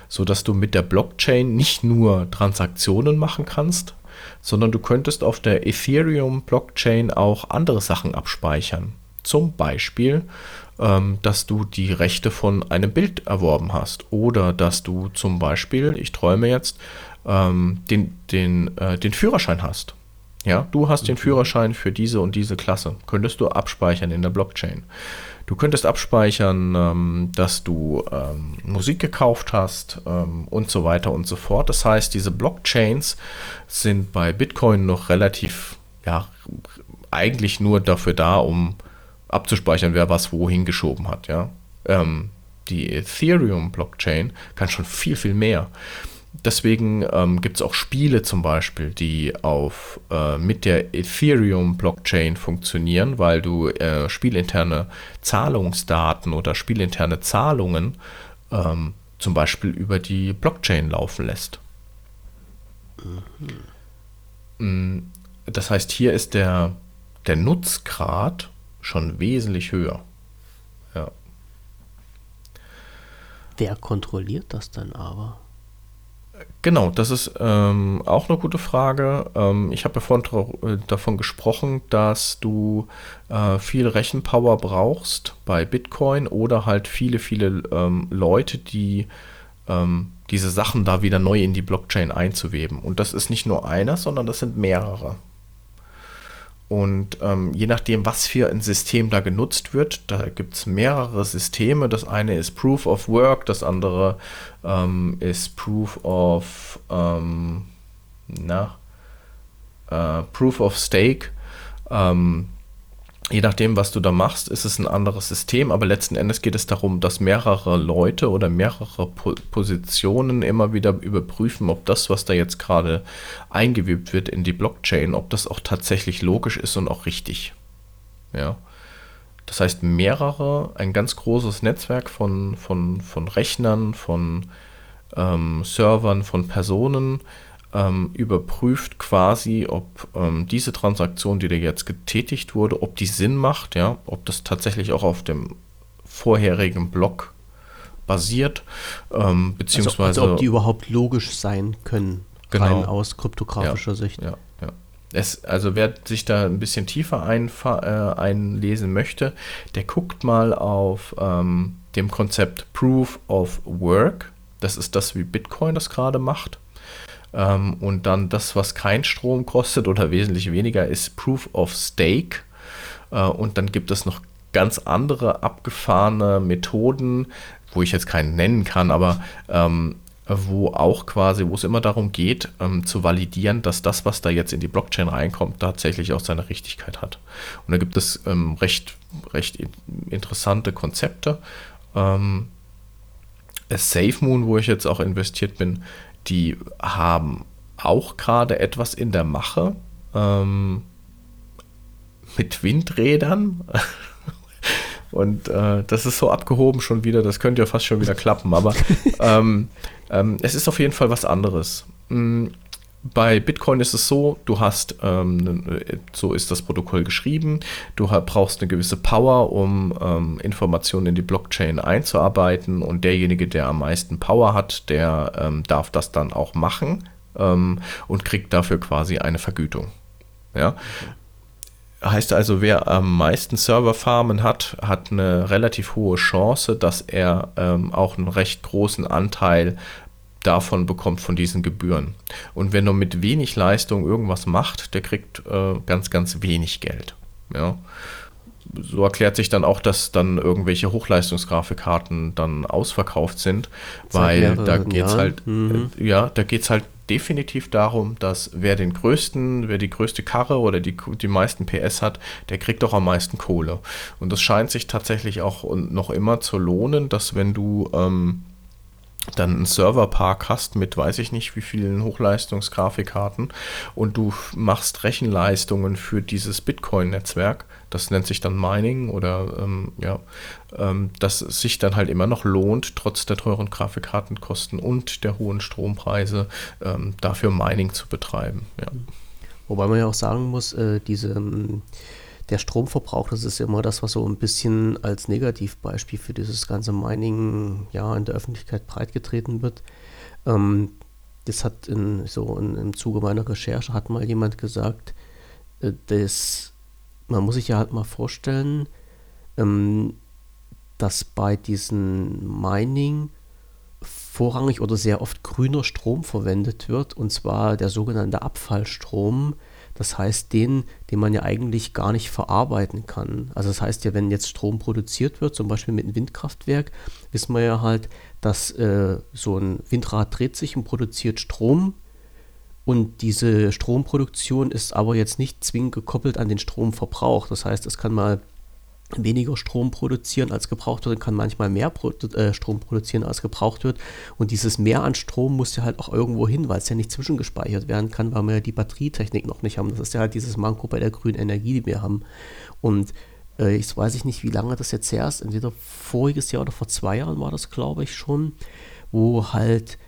S2: sodass du mit der Blockchain nicht nur Transaktionen machen kannst, sondern du könntest auf der Ethereum-Blockchain auch andere Sachen abspeichern. Zum Beispiel, ähm, dass du die Rechte von einem Bild erworben hast oder dass du zum Beispiel, ich träume jetzt, ähm, den, den, äh, den Führerschein hast. Ja, du hast den mhm. Führerschein für diese und diese Klasse. Könntest du abspeichern in der Blockchain. Du könntest abspeichern, ähm, dass du ähm, Musik gekauft hast ähm, und so weiter und so fort. Das heißt, diese Blockchains sind bei Bitcoin noch relativ, ja, eigentlich nur dafür da, um abzuspeichern, wer was wohin geschoben hat. Ja, ähm, die Ethereum-Blockchain kann schon viel, viel mehr deswegen ähm, gibt es auch Spiele zum Beispiel, die auf äh, mit der Ethereum-Blockchain funktionieren, weil du äh, spielinterne Zahlungsdaten oder spielinterne Zahlungen ähm, zum Beispiel über die Blockchain laufen lässt. Mhm. Das heißt, hier ist der, der Nutzgrad schon wesentlich höher. Ja.
S1: Wer kontrolliert das dann aber?
S2: Genau, das ist ähm, auch eine gute Frage. Ähm, ich habe ja vorhin äh, davon gesprochen, dass du äh, viel Rechenpower brauchst bei Bitcoin oder halt viele, viele ähm, Leute, die ähm, diese Sachen da wieder neu in die Blockchain einzuweben. Und das ist nicht nur einer, sondern das sind mehrere. Und ähm, je nachdem, was für ein System da genutzt wird, da gibt es mehrere Systeme. Das eine ist Proof of Work, das andere ähm, ist Proof of ähm, na, äh, Proof of Stake. Ähm, je nachdem, was du da machst, ist es ein anderes System, aber letzten Endes geht es darum, dass mehrere Leute oder mehrere po Positionen immer wieder überprüfen, ob das, was da jetzt gerade eingewebt wird in die Blockchain, ob das auch tatsächlich logisch ist und auch richtig. Ja. Das heißt, mehrere, ein ganz großes Netzwerk von, von, von Rechnern, von ähm, Servern, von Personen, ähm, überprüft quasi, ob ähm, diese Transaktion, die da jetzt getätigt wurde, ob die Sinn macht, ja, ob das tatsächlich auch auf dem vorherigen Block basiert, ähm, beziehungsweise. Also,
S1: also ob die überhaupt logisch sein können,
S2: genau. rein
S1: aus kryptografischer
S2: ja,
S1: Sicht.
S2: Ja, ja. Es, also wer sich da ein bisschen tiefer äh, einlesen möchte, der guckt mal auf ähm, dem Konzept Proof of Work. Das ist das, wie Bitcoin das gerade macht. Ähm, und dann das, was kein Strom kostet oder wesentlich weniger, ist Proof of Stake. Äh, und dann gibt es noch ganz andere abgefahrene Methoden, wo ich jetzt keinen nennen kann, aber ähm, wo auch quasi, wo es immer darum geht, ähm, zu validieren, dass das, was da jetzt in die Blockchain reinkommt, tatsächlich auch seine Richtigkeit hat. Und da gibt es ähm, recht, recht interessante Konzepte. Ähm, SafeMoon, wo ich jetzt auch investiert bin, die haben auch gerade etwas in der Mache ähm, mit Windrädern. Und äh, das ist so abgehoben schon wieder, das könnte ja fast schon wieder klappen, aber ähm, ähm, es ist auf jeden Fall was anderes. Bei Bitcoin ist es so, du hast, ähm, so ist das Protokoll geschrieben, du brauchst eine gewisse Power, um ähm, Informationen in die Blockchain einzuarbeiten und derjenige, der am meisten Power hat, der ähm, darf das dann auch machen ähm, und kriegt dafür quasi eine Vergütung. Ja. Heißt also, wer am meisten Serverfarmen hat, hat eine relativ hohe Chance, dass er ähm, auch einen recht großen Anteil davon bekommt, von diesen Gebühren. Und wenn er mit wenig Leistung irgendwas macht, der kriegt äh, ganz, ganz wenig Geld. Ja. So erklärt sich dann auch, dass dann irgendwelche Hochleistungsgrafikkarten dann ausverkauft sind, weil da geht es halt, mhm. äh, ja, da geht halt definitiv darum, dass wer den größten, wer die größte Karre oder die, die meisten PS hat, der kriegt auch am meisten Kohle. Und das scheint sich tatsächlich auch noch immer zu lohnen, dass wenn du ähm, dann einen Serverpark hast mit weiß ich nicht wie vielen Hochleistungsgrafikkarten und du machst Rechenleistungen für dieses Bitcoin-Netzwerk, das nennt sich dann Mining oder ähm, ja, ähm, dass es sich dann halt immer noch lohnt, trotz der teuren Grafikkartenkosten und der hohen Strompreise ähm, dafür Mining zu betreiben. Ja.
S1: Wobei man ja auch sagen muss, äh, diese ähm, der Stromverbrauch, das ist immer das, was so ein bisschen als Negativbeispiel für dieses ganze Mining ja in der Öffentlichkeit breitgetreten wird. Ähm, das hat in, so in, im Zuge meiner Recherche hat mal jemand gesagt, äh, dass man muss sich ja halt mal vorstellen, ähm, dass bei diesem Mining vorrangig oder sehr oft grüner Strom verwendet wird, und zwar der sogenannte Abfallstrom, das heißt, den, den man ja eigentlich gar nicht verarbeiten kann. Also das heißt ja, wenn jetzt Strom produziert wird, zum Beispiel mit einem Windkraftwerk, wissen wir ja halt, dass äh, so ein Windrad dreht sich und produziert Strom. Und diese Stromproduktion ist aber jetzt nicht zwingend gekoppelt an den Stromverbrauch. Das heißt, es kann mal weniger Strom produzieren als gebraucht wird, kann manchmal mehr Pro äh, Strom produzieren als gebraucht wird. Und dieses Mehr an Strom muss ja halt auch irgendwo hin, weil es ja nicht zwischengespeichert werden kann, weil wir ja die Batterietechnik noch nicht haben. Das ist ja halt dieses Manko bei der grünen Energie, die wir haben. Und äh, ich weiß ich nicht, wie lange das jetzt her ist. Entweder voriges Jahr oder vor zwei Jahren war das, glaube ich, schon, wo halt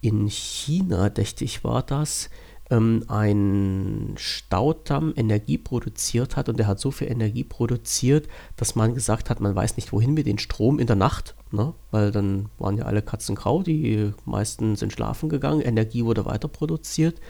S1: in China, dächte ich, war das, ähm, ein Staudamm Energie produziert hat und der hat so viel Energie produziert, dass man gesagt hat, man weiß nicht wohin mit dem Strom in der Nacht, ne? weil dann waren ja alle Katzen grau, die meisten sind schlafen gegangen, Energie wurde weiter produziert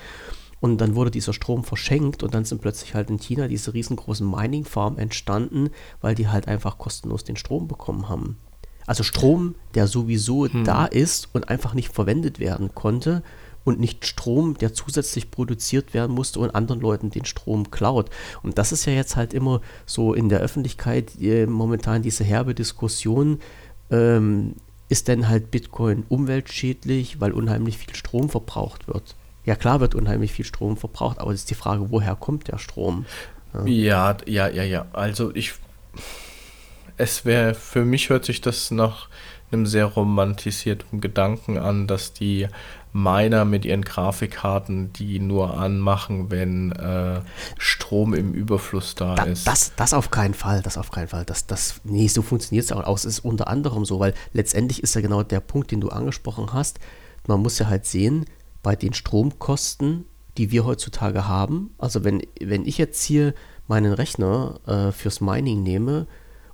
S1: und dann wurde dieser Strom verschenkt und dann sind plötzlich halt in China diese riesengroßen Mining-Farmen entstanden, weil die halt einfach kostenlos den Strom bekommen haben. Also Strom, der sowieso hm. da ist und einfach nicht verwendet werden konnte und nicht Strom, der zusätzlich produziert werden musste und anderen Leuten den Strom klaut. Und das ist ja jetzt halt immer so in der Öffentlichkeit äh, momentan diese herbe Diskussion. Ähm, ist denn halt Bitcoin umweltschädlich, weil unheimlich viel Strom verbraucht wird? Ja klar wird unheimlich viel Strom verbraucht, aber es ist die Frage, woher kommt der Strom?
S2: Ja, ja, ja, ja. Also ich, es wäre, für mich hört sich das nach einem sehr romantisierten Gedanken an, dass die Miner mit ihren Grafikkarten die nur anmachen, wenn äh, Strom im Überfluss da,
S1: da,
S2: ist.
S1: Das, das auf keinen Fall, das auf keinen Fall. Das, das, nee, so funktioniert es auch. Es ist unter anderem so, weil letztendlich ist ja genau der Punkt, den du angesprochen hast. Man muss ja halt sehen, bei den Stromkosten, die wir heutzutage haben, also wenn, wenn ich jetzt hier meinen Rechner äh, fürs Mining nehme,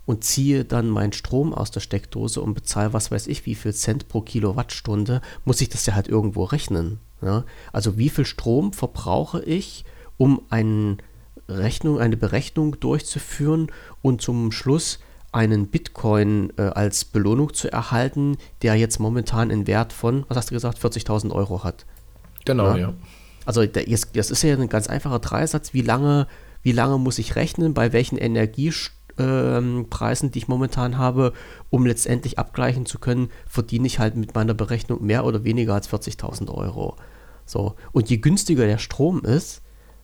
S1: und ziehe dann meinen Strom aus der Steckdose und bezahle was weiß ich wie viel Cent pro Kilowattstunde, muss ich das ja halt irgendwo rechnen. Ja? Also wie viel Strom verbrauche ich, um eine Rechnung, eine Berechnung durchzuführen und zum Schluss einen Bitcoin äh, als Belohnung zu erhalten, der jetzt momentan einen Wert von, was hast du gesagt, 40.000 Euro hat.
S2: Genau, ja. ja.
S1: Also das ist ja ein ganz einfacher Dreisatz. Wie lange, wie lange muss ich rechnen, bei welchen Energiestufen ähm, Preisen, die ich momentan habe, um letztendlich abgleichen zu können, verdiene ich halt mit meiner Berechnung mehr oder weniger als 40.000 Euro. So. Und je günstiger der Strom ist,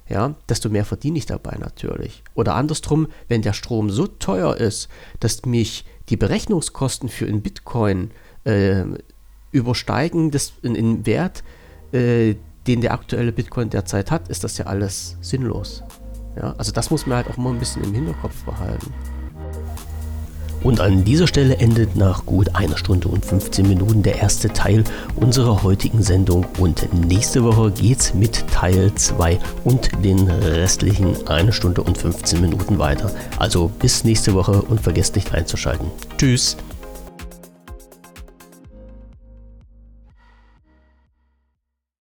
S1: ja, desto mehr verdiene ich dabei natürlich. Oder andersrum, wenn der Strom so teuer ist, dass mich die Berechnungskosten für einen Bitcoin äh, übersteigen das in, in Wert, äh, den der aktuelle Bitcoin derzeit hat, ist das ja alles sinnlos. Ja, also das muss man halt auch mal ein bisschen im Hinterkopf behalten. Und an dieser Stelle endet nach gut einer Stunde und 15 Minuten der erste Teil unserer heutigen Sendung. Und nächste Woche geht's mit Teil 2 und den restlichen eine Stunde und 15 Minuten weiter. Also bis nächste Woche und vergesst nicht einzuschalten. Tschüss!